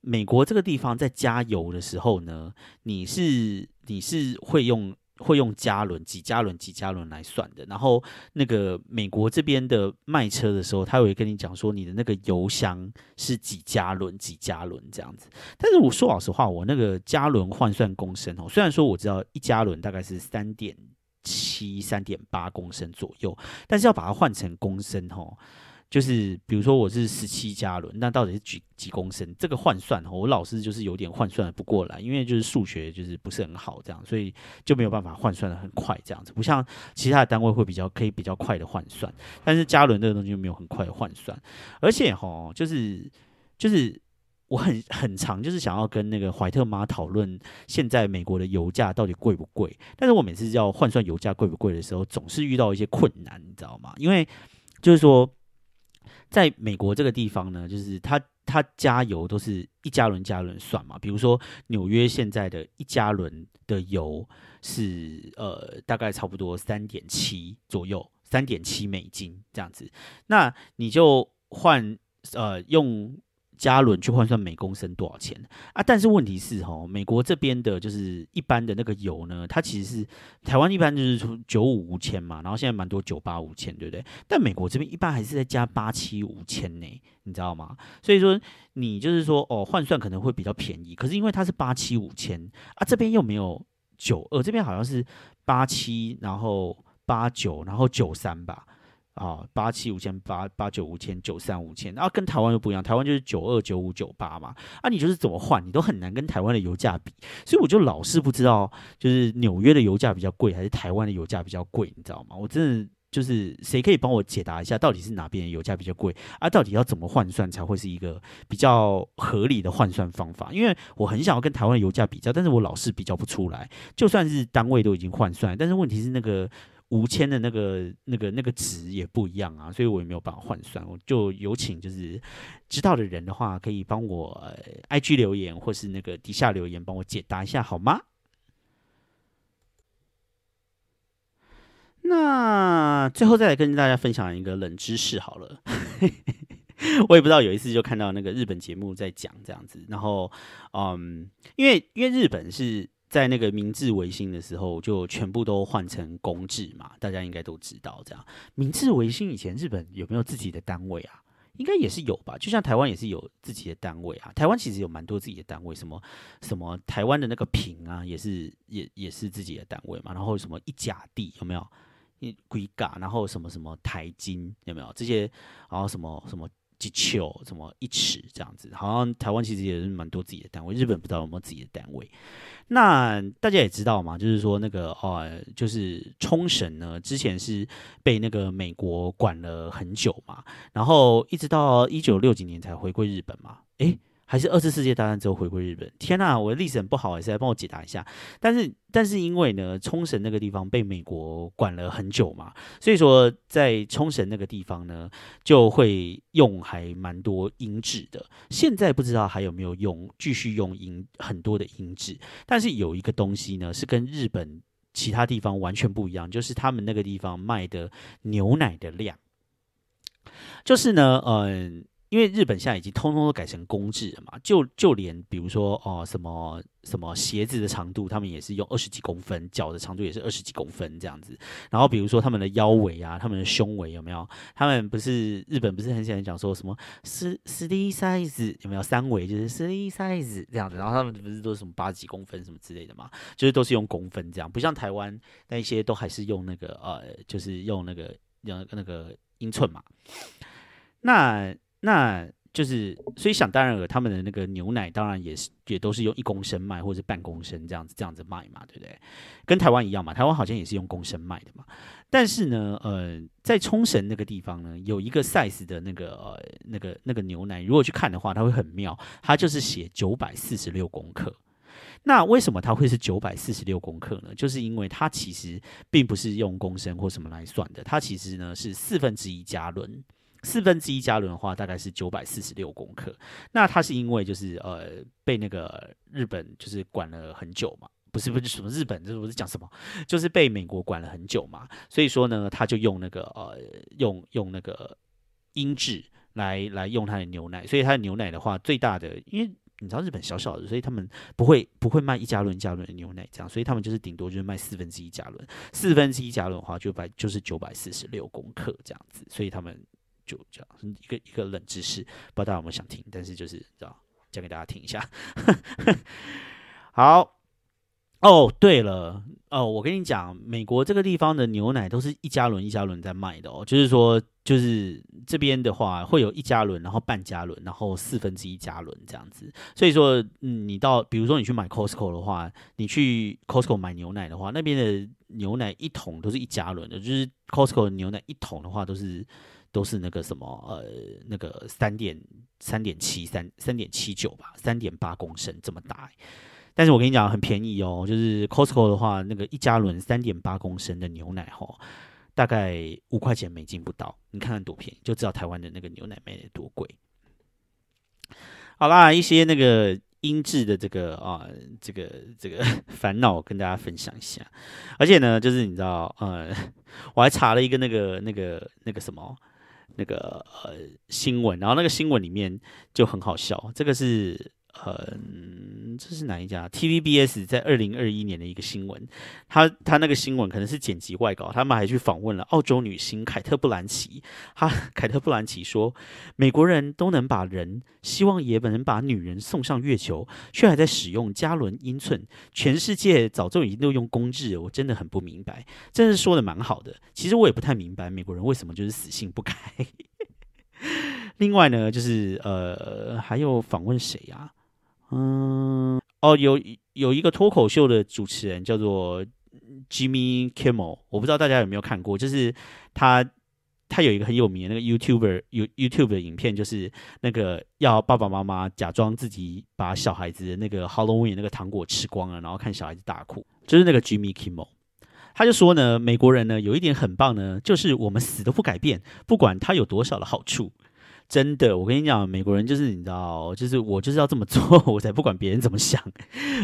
美国这个地方在加油的时候呢，你是你是会用。会用加仑几加仑几加仑来算的，然后那个美国这边的卖车的时候，他会跟你讲说你的那个油箱是几加仑几加仑这样子。但是我说老实话，我那个加仑换算公升哦，虽然说我知道一加仑大概是三点七三点八公升左右，但是要把它换成公升哦。就是比如说我是十七加仑，那到底是几几公升？这个换算，我老师就是有点换算不过来，因为就是数学就是不是很好，这样，所以就没有办法换算的很快，这样子。不像其他的单位会比较可以比较快的换算，但是加仑这个东西就没有很快的换算。而且哈，就是就是我很很长，就是想要跟那个怀特妈讨论现在美国的油价到底贵不贵，但是我每次要换算油价贵不贵的时候，总是遇到一些困难，你知道吗？因为就是说。在美国这个地方呢，就是它它加油都是一加仑加仑算嘛。比如说纽约现在的一加仑的油是呃大概差不多三点七左右，三点七美金这样子。那你就换呃用。加仑去换算每公升多少钱啊？但是问题是哈，美国这边的就是一般的那个油呢，它其实是台湾一般就是从九五五千嘛，然后现在蛮多九八五千，对不对？但美国这边一般还是在加八七五千呢，你知道吗？所以说你就是说哦，换算可能会比较便宜，可是因为它是八七五千啊，这边又没有九二，这边好像是八七，然后八九，然后九三吧。啊，八七五千八，八九五千，九三五千，啊，跟台湾又不一样，台湾就是九二九五九八嘛，啊，你就是怎么换，你都很难跟台湾的油价比，所以我就老是不知道，就是纽约的油价比较贵，还是台湾的油价比较贵，你知道吗？我真的就是谁可以帮我解答一下，到底是哪边的油价比较贵啊？到底要怎么换算才会是一个比较合理的换算方法？因为我很想要跟台湾的油价比较，但是我老是比较不出来，就算是单位都已经换算，但是问题是那个。五千的那个、那个、那个值也不一样啊，所以我也没有办法换算。我就有请就是知道的人的话，可以帮我 I G 留言或是那个底下留言，帮我解答一下好吗？那最后再来跟大家分享一个冷知识好了。我也不知道有一次就看到那个日本节目在讲这样子，然后嗯，因为因为日本是。在那个明治维新的时候，就全部都换成公制嘛，大家应该都知道。这样，明治维新以前，日本有没有自己的单位啊？应该也是有吧。就像台湾也是有自己的单位啊。台湾其实有蛮多自己的单位，什么什么台湾的那个平啊，也是也也是自己的单位嘛。然后什么一甲地有没有？一龟嘎，然后什么什么台金有没有？这些，然后什么什么。几丘什么一尺这样子，好像台湾其实也是蛮多自己的单位，日本不知道有没有自己的单位。那大家也知道嘛，就是说那个哦，就是冲绳呢，之前是被那个美国管了很久嘛，然后一直到一九六几年才回归日本嘛。诶，还是二次世界大战之后回归日本？天呐，我的历史很不好，谁来帮我解答一下？但是，但是因为呢，冲绳那个地方被美国管了很久嘛，所以说在冲绳那个地方呢，就会用还蛮多音质的。现在不知道还有没有用，继续用音很多的音质。但是有一个东西呢，是跟日本其他地方完全不一样，就是他们那个地方卖的牛奶的量，就是呢，嗯。因为日本现在已经通通都改成公制了嘛，就就连比如说哦什么什么鞋子的长度，他们也是用二十几公分，脚的长度也是二十几公分这样子。然后比如说他们的腰围啊，他们的胸围有没有？他们不是日本不是很喜欢讲说什么十十 D size 有没有三围就是十 D size 这样子？然后他们不是都是什么八几公分什么之类的嘛？就是都是用公分这样，不像台湾那一些都还是用那个呃，就是用那个用那个英寸嘛。那那就是，所以想当然了，他们的那个牛奶当然也是，也都是用一公升卖或者半公升这样子这样子卖嘛，对不对？跟台湾一样嘛，台湾好像也是用公升卖的嘛。但是呢，呃，在冲绳那个地方呢，有一个 size 的那个呃那个那个牛奶，如果去看的话，它会很妙，它就是写九百四十六公克。那为什么它会是九百四十六公克呢？就是因为它其实并不是用公升或什么来算的，它其实呢是四分之一加仑。四分之一加仑的话，大概是九百四十六公克。那它是因为就是呃被那个日本就是管了很久嘛，不是不是什么日本，这我是讲什么，就是被美国管了很久嘛。所以说呢，他就用那个呃用用那个英制来来用它的牛奶。所以它的牛奶的话，最大的因为你知道日本小小的，所以他们不会不会卖一加仑加仑的牛奶这样，所以他们就是顶多就是卖四分之一加仑。四分之一加仑的话，就百就是九百四十六公克这样子，所以他们。就这样，一个一个冷知识，不知道大家有没有想听？但是就是知道讲给大家听一下。好哦，对了哦，我跟你讲，美国这个地方的牛奶都是一加仑一加仑在卖的哦，就是说，就是这边的话会有一加仑，然后半加仑，然后四分之一加仑这样子。所以说，嗯，你到比如说你去买 Costco 的话，你去 Costco 买牛奶的话，那边的牛奶一桶都是一加仑的，就是 Costco 的牛奶一桶的话都是。都是那个什么呃，那个三点三点七三三点七九吧，三点八公升这么大。但是我跟你讲很便宜哦，就是 Costco 的话，那个一加仑三点八公升的牛奶哈，大概五块钱美金不到。你看看多便宜，就知道台湾的那个牛奶卖的多贵。好啦，一些那个音质的这个啊，这个这个 烦恼跟大家分享一下。而且呢，就是你知道呃，我还查了一个那个那个那个什么。那个呃新闻，然后那个新闻里面就很好笑，这个是。嗯，这是哪一家？TVBS 在二零二一年的一个新闻，他他那个新闻可能是剪辑外稿，他们还去访问了澳洲女星凯特·布兰奇。哈，凯特·布兰奇说：“美国人都能把人，希望也能把女人送上月球，却还在使用加仑英寸。全世界早就已经都用公制，我真的很不明白。”真是说的蛮好的，其实我也不太明白美国人为什么就是死性不改。另外呢，就是呃，还有访问谁呀？嗯，哦，有有一个脱口秀的主持人叫做 Jimmy Kimmel，我不知道大家有没有看过，就是他他有一个很有名的那个 YouTuber 有 YouTube 的影片，就是那个要爸爸妈妈假装自己把小孩子的那个 Halloween 那个糖果吃光了，然后看小孩子大哭，就是那个 Jimmy Kimmel，他就说呢，美国人呢有一点很棒呢，就是我们死都不改变，不管他有多少的好处。真的，我跟你讲，美国人就是你知道，就是我就是要这么做，我才不管别人怎么想。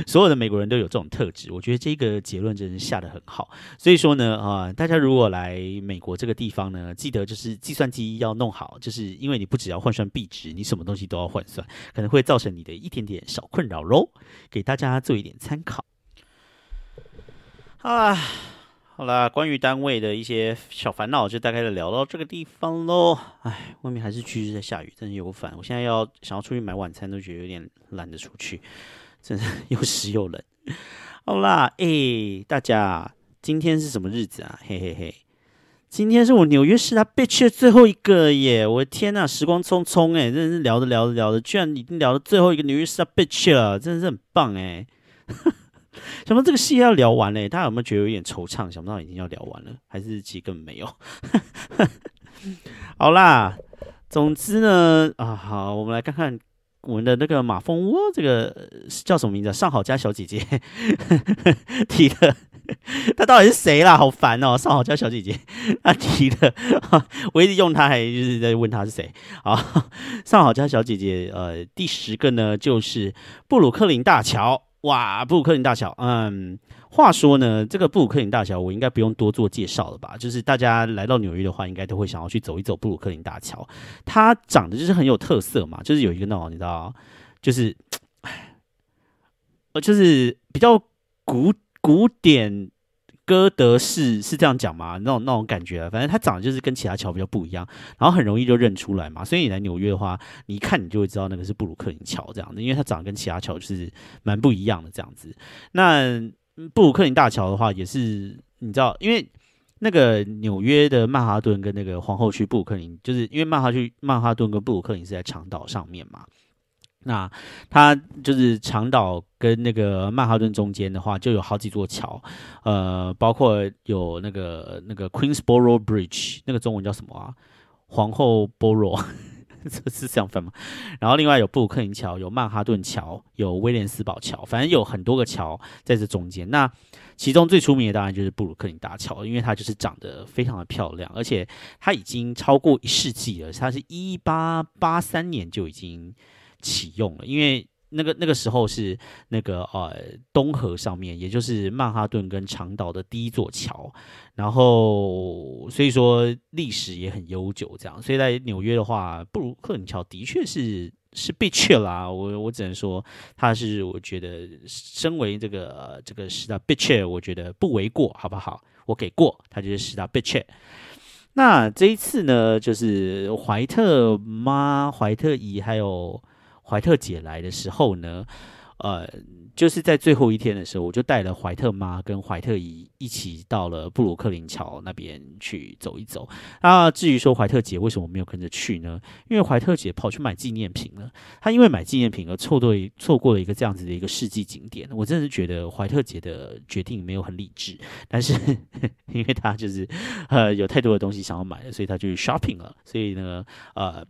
所有的美国人都有这种特质，我觉得这个结论真是下的很好。所以说呢，啊，大家如果来美国这个地方呢，记得就是计算机要弄好，就是因为你不只要换算币值，你什么东西都要换算，可能会造成你的一点点小困扰喽。给大家做一点参考。啊。好啦，关于单位的一些小烦恼，就大概的聊到这个地方喽。哎，外面还是继续在下雨，真是有烦。我现在要想要出去买晚餐，都觉得有点懒得出去，真的又湿又冷。好啦，哎，大家，今天是什么日子啊？嘿嘿嘿，今天是我纽约市他 bitch 的最后一个耶！我的天呐，时光匆匆哎，真的是聊着聊着聊着，居然已经聊到最后一个纽约市他 bitch 了，真的是很棒哎。想不到这个戏要聊完嘞，大家有没有觉得有点惆怅？想不到已经要聊完了，还是其实根本没有。好啦，总之呢，啊好，我们来看看我们的那个马蜂窝，这个叫什么名字？上好家小姐姐 提的，她到底是谁啦？好烦哦！上好家小姐姐，她提的，我一直用她，还就是在问她是谁啊？上好家小姐姐，呃，第十个呢，就是布鲁克林大桥。哇，布鲁克林大桥，嗯，话说呢，这个布鲁克林大桥，我应该不用多做介绍了吧？就是大家来到纽约的话，应该都会想要去走一走布鲁克林大桥。它长得就是很有特色嘛，就是有一个那种你知道，就是，呃，就是比较古古典。哥德式是这样讲吗？那种那种感觉，反正它长得就是跟其他桥比较不一样，然后很容易就认出来嘛。所以你来纽约的话，你一看你就会知道那个是布鲁克林桥这样的，因为它长得跟其他桥就是蛮不一样的这样子。那布鲁克林大桥的话，也是你知道，因为那个纽约的曼哈顿跟那个皇后区布鲁克林，就是因为曼哈区曼哈顿跟布鲁克林是在长岛上面嘛。那它就是长岛跟那个曼哈顿中间的话，就有好几座桥，呃，包括有那个那个 Queensboro Bridge，那个中文叫什么啊？皇后波罗，这是这样分吗？然后另外有布鲁克林桥，有曼哈顿桥，有威廉斯堡桥，反正有很多个桥在这中间。那其中最出名的当然就是布鲁克林大桥，因为它就是长得非常的漂亮，而且它已经超过一世纪了，它是一八八三年就已经。启用了，因为那个那个时候是那个呃东河上面，也就是曼哈顿跟长岛的第一座桥，然后所以说历史也很悠久，这样，所以在纽约的话，布鲁克林桥的确是是被去啦，我我只能说它是我觉得身为这个这个十大 b i t c h 我觉得不为过，好不好？我给过，它就是十大 b i t c h 那这一次呢，就是怀特妈、怀特姨还有。怀特姐来的时候呢，呃。就是在最后一天的时候，我就带了怀特妈跟怀特姨一起到了布鲁克林桥那边去走一走。那至于说怀特姐为什么没有跟着去呢？因为怀特姐跑去买纪念品了。她因为买纪念品而错对错过了一个这样子的一个世纪景点。我真的是觉得怀特姐的决定没有很理智，但是 因为她就是呃有太多的东西想要买了，所以她就 shopping 了。所以呢，呃，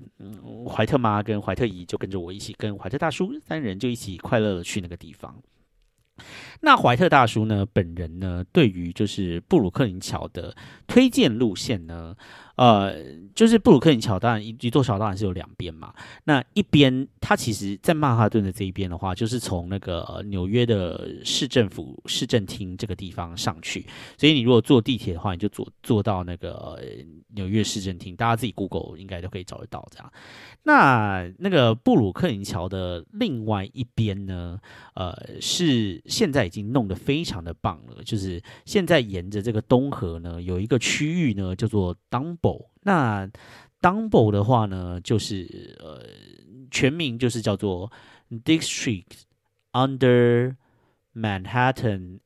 怀特妈跟怀特姨就跟着我一起，跟怀特大叔三人就一起快乐的去那个地方。那怀特大叔呢？本人呢？对于就是布鲁克林桥的推荐路线呢？呃，就是布鲁克林桥，当然一一座桥当然是有两边嘛。那一边，它其实，在曼哈顿的这一边的话，就是从那个纽约的市政府市政厅这个地方上去。所以你如果坐地铁的话，你就坐坐到那个纽约市政厅，大家自己 Google 应该都可以找得到这样。那那个布鲁克林桥的另外一边呢？呃，是现在已经弄得非常的棒了，就是现在沿着这个东河呢，有一个区域呢，叫做那 Dumbo 的话呢，就是呃，全名就是叫做 District Under Manhattan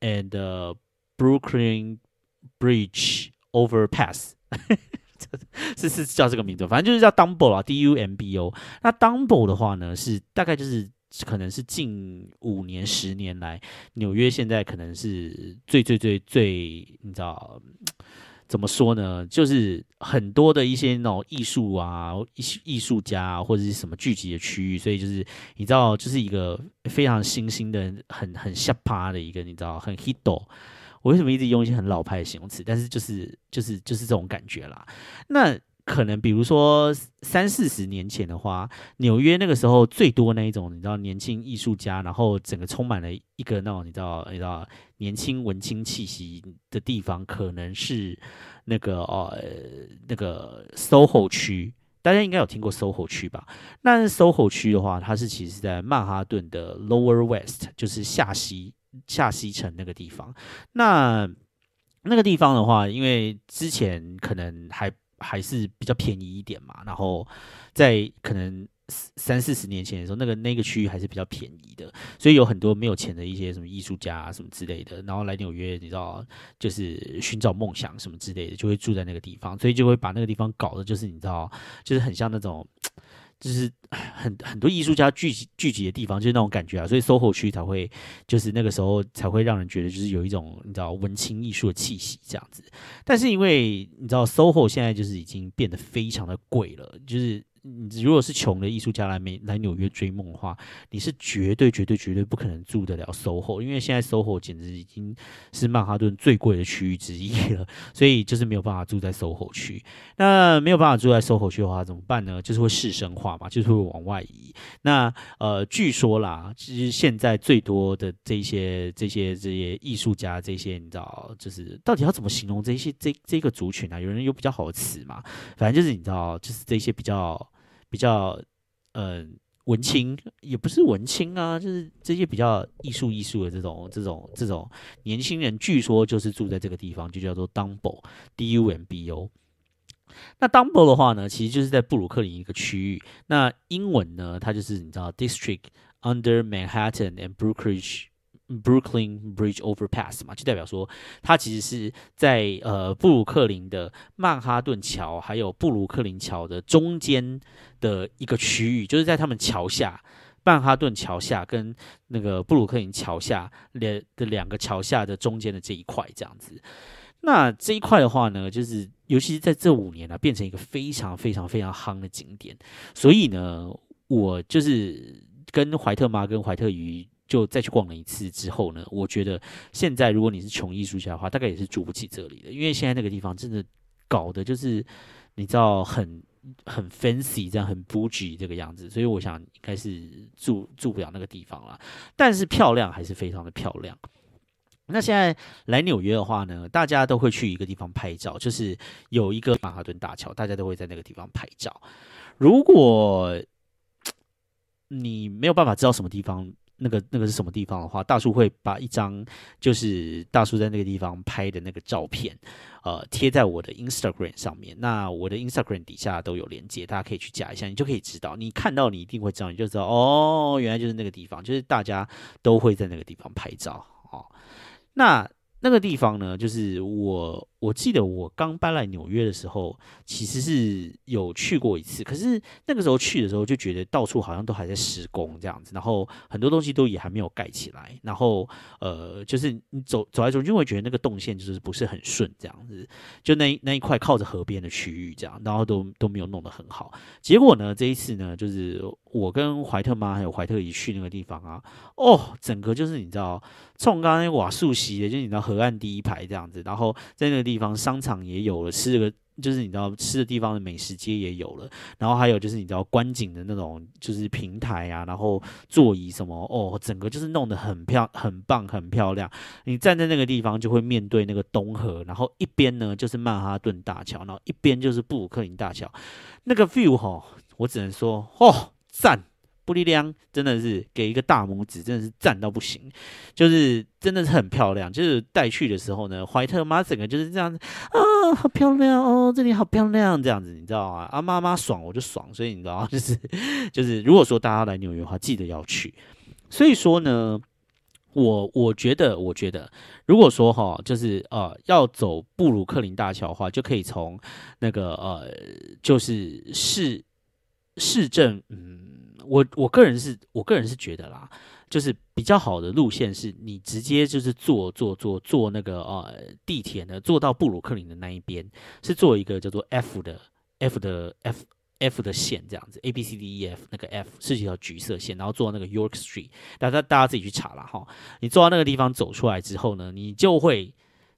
and Brooklyn Bridge Overpass。是是叫这个名字，反正就是叫 Dumbo 啊，D U M B O。那 Dumbo 的话呢，是大概就是可能是近五年、十年来，纽约现在可能是最最最最，你知道怎么说呢？就是很多的一些那种艺术啊、艺艺术家或者是什么聚集的区域，所以就是你知道，就是一个非常新兴的、很很下趴的一个，你知道，很 hit。我为什么一直用一些很老派的形容词？但是就是就是就是这种感觉啦。那可能比如说三四十年前的话，纽约那个时候最多那一种，你知道年轻艺术家，然后整个充满了一个那种你知道你知道年轻文青气息的地方，可能是那个呃那个 SOHO 区。大家应该有听过 SOHO 区吧？那 SOHO 区的话，它是其实在曼哈顿的 Lower West，就是下西。下西城那个地方，那那个地方的话，因为之前可能还还是比较便宜一点嘛，然后在可能三四十年前的时候，那个那个区域还是比较便宜的，所以有很多没有钱的一些什么艺术家啊什么之类的，然后来纽约，你知道，就是寻找梦想什么之类的，就会住在那个地方，所以就会把那个地方搞的，就是你知道，就是很像那种。就是很很多艺术家聚集聚集的地方，就是那种感觉啊，所以 SOHO 区才会，就是那个时候才会让人觉得就是有一种你知道文青艺术的气息这样子。但是因为你知道 SOHO 现在就是已经变得非常的贵了，就是你如果是穷的艺术家来美来纽约追梦的话，你是绝对绝对绝对不可能住得了 SOHO，因为现在 SOHO 简直已经是曼哈顿最贵的区域之一了，所以就是没有办法住在 SOHO 区。那没有办法住在 SOHO 区的话，怎么办呢？就是会市生化嘛，就是会往外移。那呃，据说啦，其实现在最多的这些这些这些艺术家，这些你知道，就是到底要怎么形容这些这这个族群啊？有人有比较好的词嘛？反正就是你知道，就是这些比较比较嗯文青，也不是文青啊，就是这些比较艺术艺术的这种这种这种年轻人，据说就是住在这个地方，就叫做 Dumbo，D U M B O。那 Dumbo 的话呢，其实就是在布鲁克林一个区域。那英文呢，它就是你知道 District under Manhattan and Brooklyn Brooklyn Bridge Overpass 嘛，就代表说它其实是在呃布鲁克林的曼哈顿桥还有布鲁克林桥的中间的一个区域，就是在他们桥下曼哈顿桥下跟那个布鲁克林桥下两的两个桥下的中间的这一块这样子。那这一块的话呢，就是尤其是在这五年呢，变成一个非常非常非常夯的景点。所以呢，我就是跟怀特妈跟怀特鱼就再去逛了一次之后呢，我觉得现在如果你是穷艺术家的话，大概也是住不起这里的，因为现在那个地方真的搞的就是你知道很很 fancy 这样很 bougie 这个样子，所以我想应该是住住不了那个地方了。但是漂亮还是非常的漂亮。那现在来纽约的话呢，大家都会去一个地方拍照，就是有一个曼哈顿大桥，大家都会在那个地方拍照。如果你没有办法知道什么地方，那个那个是什么地方的话，大叔会把一张就是大叔在那个地方拍的那个照片，呃，贴在我的 Instagram 上面。那我的 Instagram 底下都有连接，大家可以去加一下，你就可以知道。你看到你一定会知道，你就知道哦，原来就是那个地方，就是大家都会在那个地方拍照哦。那那个地方呢，就是我。我记得我刚搬来纽约的时候，其实是有去过一次。可是那个时候去的时候，就觉得到处好像都还在施工这样子，然后很多东西都也还没有盖起来。然后呃，就是你走走来走去，会觉得那个动线就是不是很顺这样子。就那那一块靠着河边的区域这样，然后都都没有弄得很好。结果呢，这一次呢，就是我跟怀特妈还有怀特姨去那个地方啊，哦，整个就是你知道，从刚刚瓦树席的，就是你知道河岸第一排这样子，然后在那个地。地方商场也有了，吃个就是你知道吃的地方的美食街也有了，然后还有就是你知道观景的那种就是平台啊，然后座椅什么哦，整个就是弄得很漂很棒很漂亮。你站在那个地方就会面对那个东河，然后一边呢就是曼哈顿大桥，然后一边就是布鲁克林大桥，那个 view 哈，我只能说哦赞。布利量真的是给一个大拇指，真的是赞到不行，就是真的是很漂亮。就是带去的时候呢，怀特妈整个就是这样子啊，好漂亮哦，这里好漂亮，这样子你知道吗？啊，妈妈爽我就爽，所以你知道，就是就是如果说大家来纽约的话，记得要去。所以说呢，我我觉得，我觉得如果说哈，就是呃，要走布鲁克林大桥的话，就可以从那个呃，就是市市政嗯。我我个人是我个人是觉得啦，就是比较好的路线是你直接就是坐坐坐坐那个呃地铁呢，坐到布鲁克林的那一边，是坐一个叫做 F 的 F 的 F F 的线这样子，A B C D E F 那个 F 是一条橘色线，然后坐那个 York Street，大家大家自己去查了哈。你坐到那个地方走出来之后呢，你就会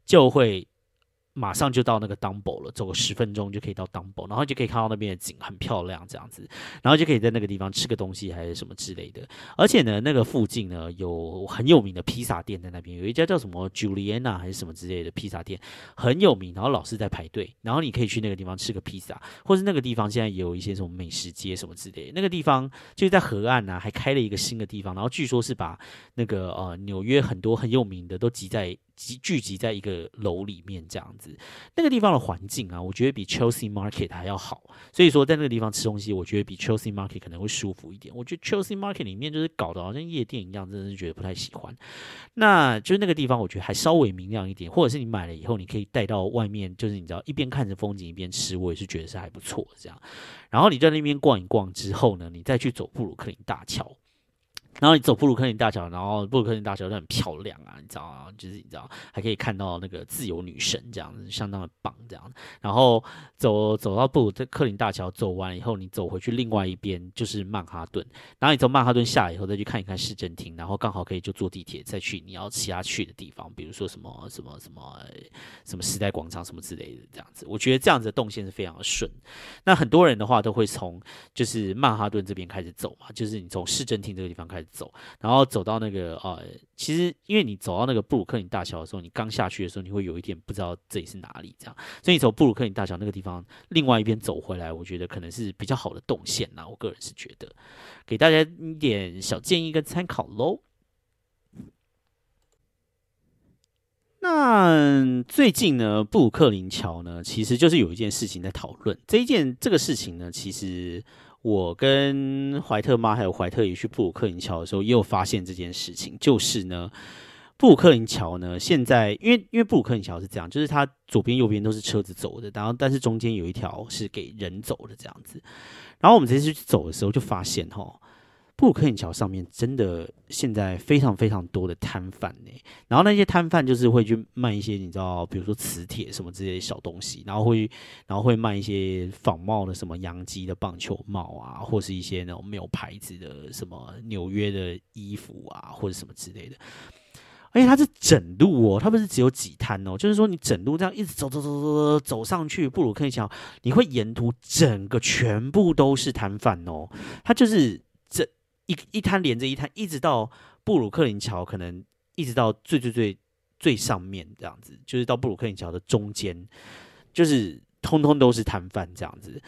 就会。马上就到那个 Dumbo 了，走个十分钟就可以到 Dumbo，然后就可以看到那边的景很漂亮，这样子，然后就可以在那个地方吃个东西还是什么之类的。而且呢，那个附近呢有很有名的披萨店在那边，有一家叫什么 Juliana 还是什么之类的披萨店，很有名，然后老是在排队，然后你可以去那个地方吃个披萨，或是那个地方现在也有一些什么美食街什么之类的。那个地方就是在河岸呢，还开了一个新的地方，然后据说是把那个呃纽约很多很有名的都集在。集聚集在一个楼里面这样子，那个地方的环境啊，我觉得比 Chelsea Market 还要好。所以说，在那个地方吃东西，我觉得比 Chelsea Market 可能会舒服一点。我觉得 Chelsea Market 里面就是搞得好像夜店一样，真的是觉得不太喜欢。那就是那个地方，我觉得还稍微明亮一点，或者是你买了以后，你可以带到外面，就是你知道一边看着风景一边吃，我也是觉得是还不错这样。然后你在那边逛一逛之后呢，你再去走布鲁克林大桥。然后你走布鲁克林大桥，然后布鲁克林大桥都很漂亮啊，你知道吗？就是你知道还可以看到那个自由女神这样子，相当的棒这样。然后走走到布鲁克林大桥走完以后，你走回去另外一边就是曼哈顿。然后你从曼哈顿下来以后，再去看一看市政厅，然后刚好可以就坐地铁再去你要其他去的地方，比如说什么什么什么什么时代广场什么之类的这样子。我觉得这样子的动线是非常的顺。那很多人的话都会从就是曼哈顿这边开始走嘛，就是你从市政厅这个地方开始。走，然后走到那个呃，其实因为你走到那个布鲁克林大桥的时候，你刚下去的时候，你会有一点不知道这里是哪里，这样，所以你从布鲁克林大桥那个地方另外一边走回来，我觉得可能是比较好的动线呐。我个人是觉得，给大家一点小建议跟参考喽。那最近呢，布鲁克林桥呢，其实就是有一件事情在讨论。这一件这个事情呢，其实。我跟怀特妈还有怀特也去布鲁克林桥的时候，也有发现这件事情，就是呢，布鲁克林桥呢，现在因为因为布鲁克林桥是这样，就是它左边右边都是车子走的，然后但是中间有一条是给人走的这样子。然后我们这次去走的时候，就发现吼。布鲁克林桥上面真的现在非常非常多的摊贩呢，然后那些摊贩就是会去卖一些你知道，比如说磁铁什么这些小东西，然后会然后会卖一些仿冒的什么洋基的棒球帽啊，或是一些那种没有牌子的什么纽约的衣服啊，或者什么之类的。而且它是整路哦，它不是只有几摊哦，就是说你整路这样一直走走走走走走上去布鲁克林桥，你会沿途整个全部都是摊贩哦，它就是这。一一滩连着一滩，一直到布鲁克林桥，可能一直到最最最最上面这样子，就是到布鲁克林桥的中间，就是通通都是摊贩这样子。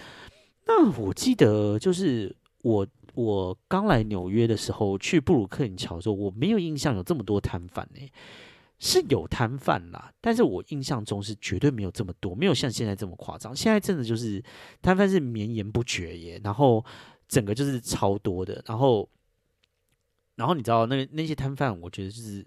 那我记得，就是我我刚来纽约的时候，去布鲁克林桥的时候，我没有印象有这么多摊贩呢，是有摊贩啦，但是我印象中是绝对没有这么多，没有像现在这么夸张。现在真的就是摊贩是绵延不绝耶，然后。整个就是超多的，然后，然后你知道那那些摊贩，我觉得就是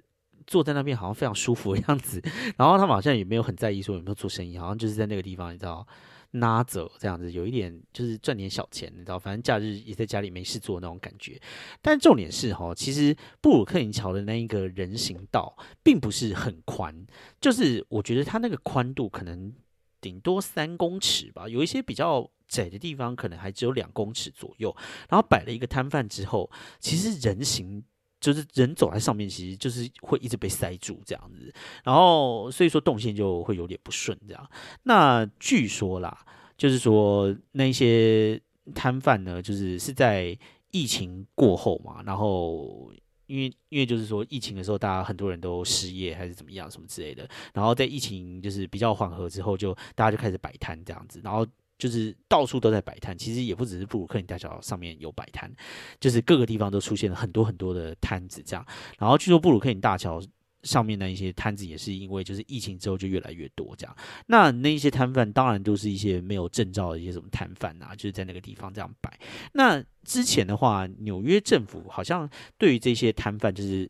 坐在那边好像非常舒服的样子，然后他们好像也没有很在意说有没有做生意，好像就是在那个地方，你知道，拉走这样子，有一点就是赚点小钱，你知道，反正假日也在家里没事做那种感觉。但重点是哈，其实布鲁克林桥的那一个人行道并不是很宽，就是我觉得它那个宽度可能顶多三公尺吧，有一些比较。窄的地方可能还只有两公尺左右，然后摆了一个摊贩之后，其实人行就是人走在上面，其实就是会一直被塞住这样子，然后所以说动线就会有点不顺这样。那据说啦，就是说那些摊贩呢，就是是在疫情过后嘛，然后因为因为就是说疫情的时候，大家很多人都失业还是怎么样什么之类的，然后在疫情就是比较缓和之后，就大家就开始摆摊这样子，然后。就是到处都在摆摊，其实也不只是布鲁克林大桥上面有摆摊，就是各个地方都出现了很多很多的摊子这样。然后据说布鲁克林大桥上面的一些摊子也是因为就是疫情之后就越来越多这样。那那一些摊贩当然都是一些没有证照的一些什么摊贩啊，就是在那个地方这样摆。那之前的话，纽约政府好像对于这些摊贩就是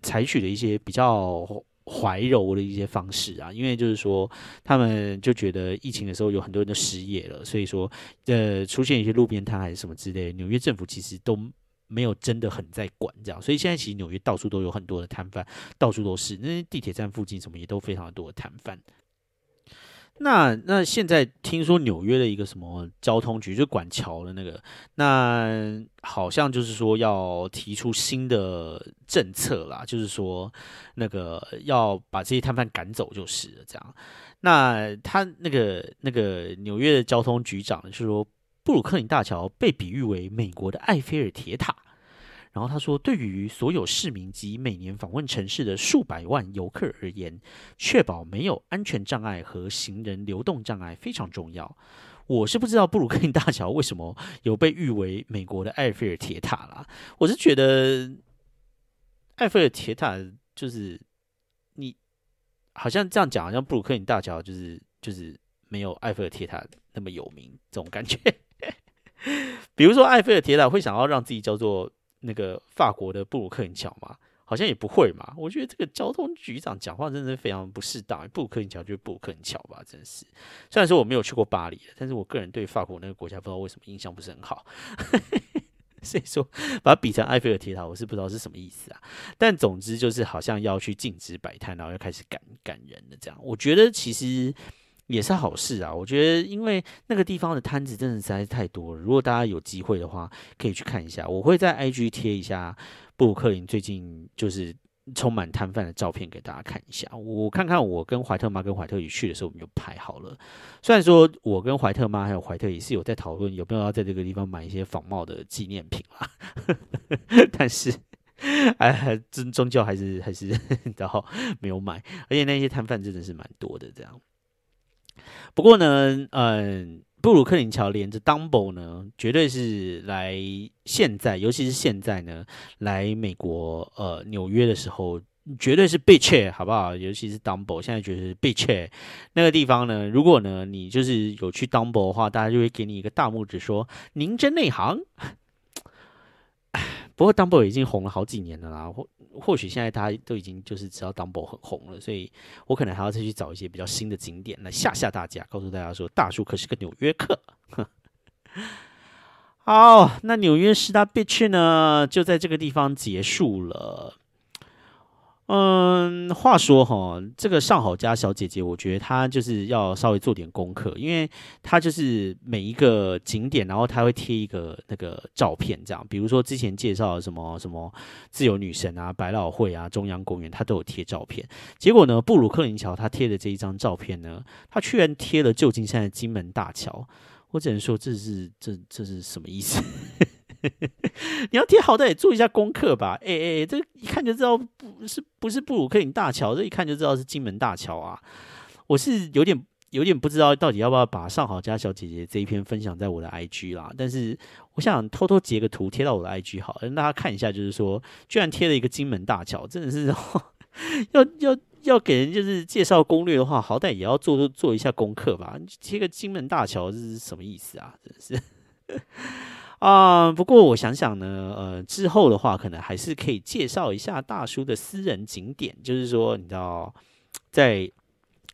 采取了一些比较。怀柔的一些方式啊，因为就是说，他们就觉得疫情的时候有很多人都失业了，所以说，呃，出现一些路边摊还是什么之类，纽约政府其实都没有真的很在管这样，所以现在其实纽约到处都有很多的摊贩，到处都是，那地铁站附近什么也都非常的多的摊贩。那那现在听说纽约的一个什么交通局就管桥的那个，那好像就是说要提出新的政策啦，就是说那个要把这些摊贩赶走就是了这样。那他那个那个纽约的交通局长是说，布鲁克林大桥被比喻为美国的埃菲尔铁塔。然后他说：“对于所有市民及每年访问城市的数百万游客而言，确保没有安全障碍和行人流动障碍非常重要。我是不知道布鲁克林大桥为什么有被誉为美国的埃菲尔铁塔啦。我是觉得埃菲尔铁塔就是你好像这样讲，好像布鲁克林大桥就是就是没有埃菲尔铁塔那么有名这种感觉。比如说埃菲尔铁塔会想要让自己叫做。”那个法国的布鲁克林桥嘛，好像也不会嘛。我觉得这个交通局长讲话真的是非常不适当。布鲁克林桥就是布鲁克林桥吧，真是。虽然说我没有去过巴黎，但是我个人对法国那个国家不知道为什么印象不是很好。所以说把它比成埃菲尔铁塔，我是不知道是什么意思啊。但总之就是好像要去禁止摆摊，然后要开始赶赶人的这样。我觉得其实也是好事啊。我觉得因为那个地方的摊子真的实在是太多了。如果大家有机会的话，可以去看一下。我会在 IG 贴一下布鲁克林最近就是。充满摊贩的照片给大家看一下，我看看我跟怀特妈跟怀特姨去的时候，我们就拍好了。虽然说我跟怀特妈还有怀特姨是有在讨论有没有要在这个地方买一些仿冒的纪念品啦，但是哎，终终究还是还是 然后没有买，而且那些摊贩真的是蛮多的这样。不过呢，嗯。布鲁克林桥连着 Dumbo 呢，绝对是来现在，尤其是现在呢，来美国呃纽约的时候，绝对是 Beach，好不好？尤其是 Dumbo，现在觉得 Beach 那个地方呢，如果呢你就是有去 Dumbo 的话，大家就会给你一个大拇指，说您真内行。不过 Dumbo 已经红了好几年了啦，或或许现在大家都已经就是知道 Dumbo 很红了，所以我可能还要再去找一些比较新的景点来吓吓大家，告诉大家说大叔可是个纽约客。好，那纽约十大必去呢，就在这个地方结束了。嗯，话说哈，这个上好家小姐姐，我觉得她就是要稍微做点功课，因为她就是每一个景点，然后她会贴一个那个照片，这样，比如说之前介绍什么什么自由女神啊、百老汇啊、中央公园，她都有贴照片。结果呢，布鲁克林桥她贴的这一张照片呢，她居然贴了旧金山的金门大桥，我只能说这是这这是什么意思？你要贴好歹也做一下功课吧，哎哎，这一看就知道不是不是布鲁克林大桥，这一看就知道是金门大桥啊！我是有点有点不知道到底要不要把上好家小姐姐这一篇分享在我的 IG 啦，但是我想偷偷截个图贴到我的 IG 好，让大家看一下，就是说居然贴了一个金门大桥，真的是要 要要给人就是介绍攻略的话，好歹也要做做一下功课吧？贴个金门大桥是什么意思啊？真是。啊，不过我想想呢，呃，之后的话可能还是可以介绍一下大叔的私人景点，就是说，你知道，在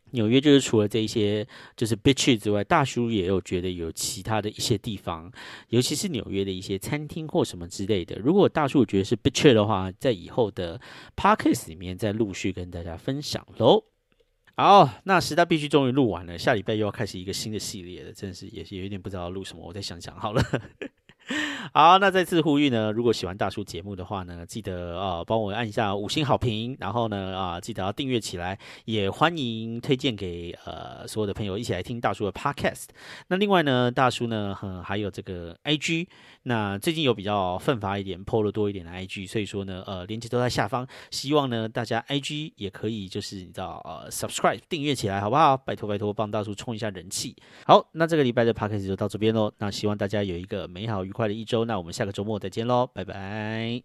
纽约，就是除了这一些就是 bitch 之外，大叔也有觉得有其他的一些地方，尤其是纽约的一些餐厅或什么之类的。如果大叔觉得是 bitch 的话，在以后的 podcast 里面再陆续跟大家分享喽。好，那时代必须终于录完了，下礼拜又要开始一个新的系列了，真是也是有一点不知道录什么，我再想想好了。好，那再次呼吁呢，如果喜欢大叔节目的话呢，记得啊帮我按一下五星好评，然后呢啊记得要订阅起来，也欢迎推荐给呃所有的朋友一起来听大叔的 podcast。那另外呢，大叔呢还有这个 IG，那最近有比较奋发一点、PO 了多一点的 IG，所以说呢呃链接都在下方，希望呢大家 IG 也可以就是你知道呃 subscribe 订阅起来好不好？拜托拜托帮大叔冲一下人气。好，那这个礼拜的 p a c k a g e 就到这边喽，那希望大家有一个美好愉快。的一周，那我们下个周末再见喽，拜拜。